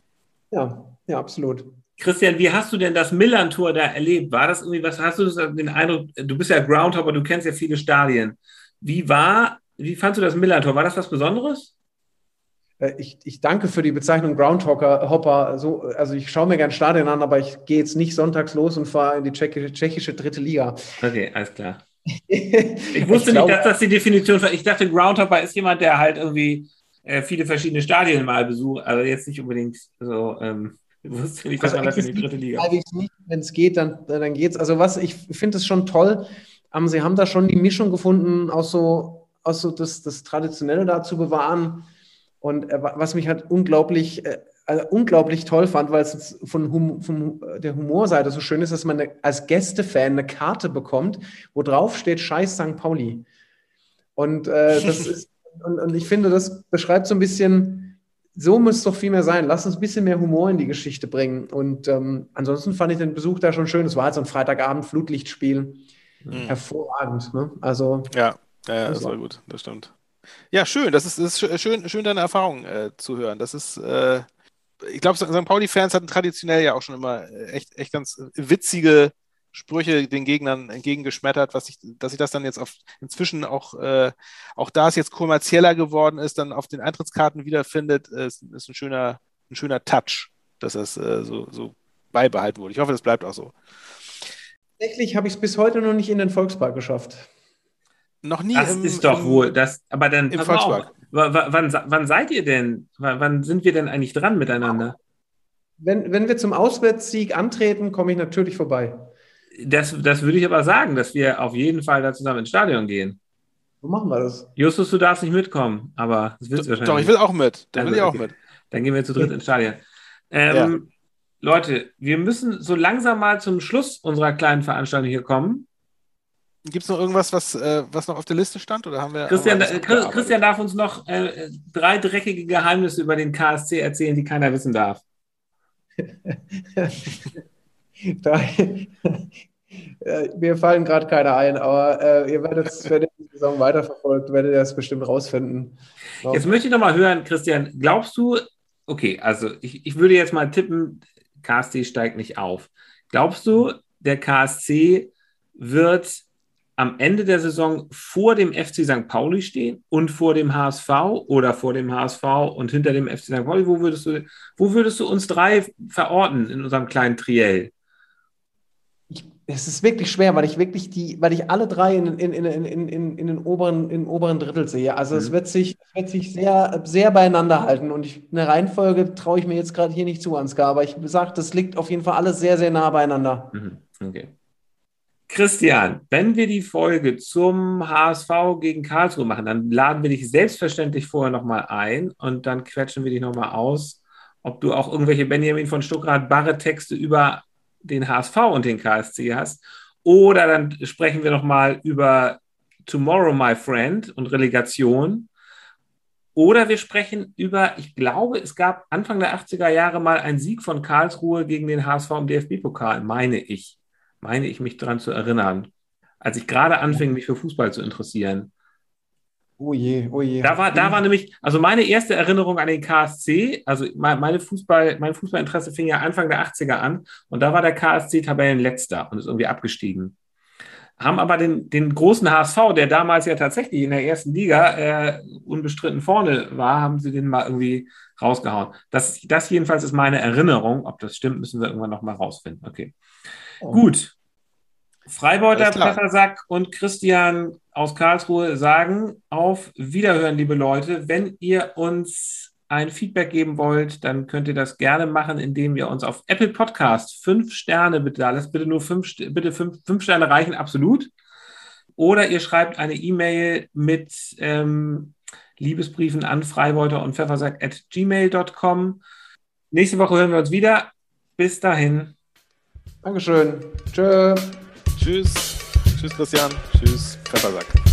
Ja, ja, absolut. Christian, wie hast du denn das Millantor da erlebt? War das irgendwie, was hast du den Eindruck, du bist ja Groundhopper, du kennst ja viele Stadien. Wie war, wie fandst du das Millantor? War das was Besonderes? Äh, ich, ich danke für die Bezeichnung Groundhopper. Hopper. So, also ich schaue mir gerne Stadien an, aber ich gehe jetzt nicht sonntags los und fahre in die tschechische, tschechische dritte Liga. Okay, alles klar. ich wusste ich nicht, dass das die Definition war. Ich dachte, Groundhopper ist jemand, der halt irgendwie äh, viele verschiedene Stadien mal besucht, aber jetzt nicht unbedingt so. Ähm, ich wusste nicht, dass also man das in die dritte Liga. Wenn es geht, dann, dann geht es. Also was, ich finde es schon toll. Um, sie haben da schon die Mischung gefunden, auch so, auch so das, das Traditionelle da zu bewahren. Und äh, was mich halt unglaublich, äh, also unglaublich toll fand, weil es von, hum, von der Humorseite so schön ist, dass man eine, als Gästefan eine Karte bekommt, wo drauf steht Scheiß St. Pauli. Und äh, das ist und, und ich finde, das beschreibt so ein bisschen, so muss es doch viel mehr sein. Lass uns ein bisschen mehr Humor in die Geschichte bringen. Und ähm, ansonsten fand ich den Besuch da schon schön. Es war halt so ein Freitagabend Flutlichtspiel. Mhm. Hervorragend. Ne? Also, ja, ja, ja das war gut, das stimmt. Ja, schön. Das ist, ist schön, schön, deine Erfahrung äh, zu hören. Das ist, äh, ich glaube, St. Pauli-Fans hatten traditionell ja auch schon immer äh, echt, echt ganz witzige Sprüche den Gegnern entgegengeschmettert, was ich, dass sich das dann jetzt auf inzwischen auch, äh, auch da es jetzt kommerzieller geworden ist, dann auf den Eintrittskarten wiederfindet, äh, ist, ist ein schöner, ein schöner Touch, dass das äh, so, so beibehalten wurde. Ich hoffe, das bleibt auch so. Tatsächlich habe ich es bis heute noch nicht in den Volkspark geschafft. Noch nie. Das im, ist doch im, wohl, das, aber dann im Volkspark. Wann, wann, seid ihr denn? Wann sind wir denn eigentlich dran miteinander? Wenn, wenn wir zum Auswärtssieg antreten, komme ich natürlich vorbei das, das würde ich aber sagen, dass wir auf jeden Fall da zusammen ins Stadion gehen. Wo machen wir das? Justus, du darfst nicht mitkommen, aber das willst du wahrscheinlich. Doch, ich will auch mit. Dann also, will ich auch okay. mit. Dann gehen wir zu dritt ins Stadion. Ähm, ja. Leute, wir müssen so langsam mal zum Schluss unserer kleinen Veranstaltung hier kommen. Gibt es noch irgendwas, was, äh, was noch auf der Liste stand? Oder haben wir, Christian, haben wir Christian darf uns noch äh, drei dreckige Geheimnisse über den KSC erzählen, die keiner wissen darf. äh, mir fallen gerade keine ein, aber äh, ihr werdet, wenn ihr die Saison weiterverfolgt, werdet ihr das bestimmt rausfinden. Jetzt möchte ich nochmal hören, Christian, glaubst du, okay, also ich, ich würde jetzt mal tippen, KSC steigt nicht auf. Glaubst du, der KSC wird am Ende der Saison vor dem FC St. Pauli stehen und vor dem HSV oder vor dem HSV und hinter dem FC St. Pauli? Wo würdest du, wo würdest du uns drei verorten in unserem kleinen Triell? es ist wirklich schwer, weil ich wirklich die, weil ich alle drei in, in, in, in, in, in den oberen, im oberen Drittel sehe. Also mhm. es wird sich, wird sich sehr, sehr beieinander halten. Und ich, eine Reihenfolge traue ich mir jetzt gerade hier nicht zu, Ansgar, aber ich sage, das liegt auf jeden Fall alles sehr, sehr nah beieinander. Mhm. Okay. Christian, wenn wir die Folge zum HSV gegen Karlsruhe machen, dann laden wir dich selbstverständlich vorher nochmal ein und dann quetschen wir dich nochmal aus, ob du auch irgendwelche Benjamin von Stuckrad-Barre-Texte über den HSV und den KSC hast. Oder dann sprechen wir nochmal über Tomorrow, My Friend und Relegation. Oder wir sprechen über, ich glaube, es gab Anfang der 80er Jahre mal einen Sieg von Karlsruhe gegen den HSV im DFB-Pokal, meine ich. Meine ich mich daran zu erinnern. Als ich gerade anfing, mich für Fußball zu interessieren. Oh je, oh je. Da war, da war nämlich, also meine erste Erinnerung an den KSC, also meine Fußball, mein Fußballinteresse fing ja Anfang der 80er an und da war der KSC Tabellenletzter und ist irgendwie abgestiegen haben aber den, den großen HSV, der damals ja tatsächlich in der ersten Liga äh, unbestritten vorne war, haben sie den mal irgendwie rausgehauen. Das, das jedenfalls ist meine Erinnerung. Ob das stimmt, müssen wir irgendwann nochmal rausfinden. Okay. Oh. Gut. Freibeuter, Pfeffersack und Christian aus Karlsruhe sagen auf Wiederhören, liebe Leute. Wenn ihr uns ein Feedback geben wollt, dann könnt ihr das gerne machen, indem ihr uns auf Apple Podcast fünf Sterne bitte da lasst. Bitte nur fünf, bitte fünf, fünf Sterne reichen absolut. Oder ihr schreibt eine E-Mail mit ähm, Liebesbriefen an Freibeuter und Pfeffersack at gmail.com. Nächste Woche hören wir uns wieder. Bis dahin. Dankeschön. Tschö. Tschüss. Tschüss, Christian. Tschüss, Pfeffersack.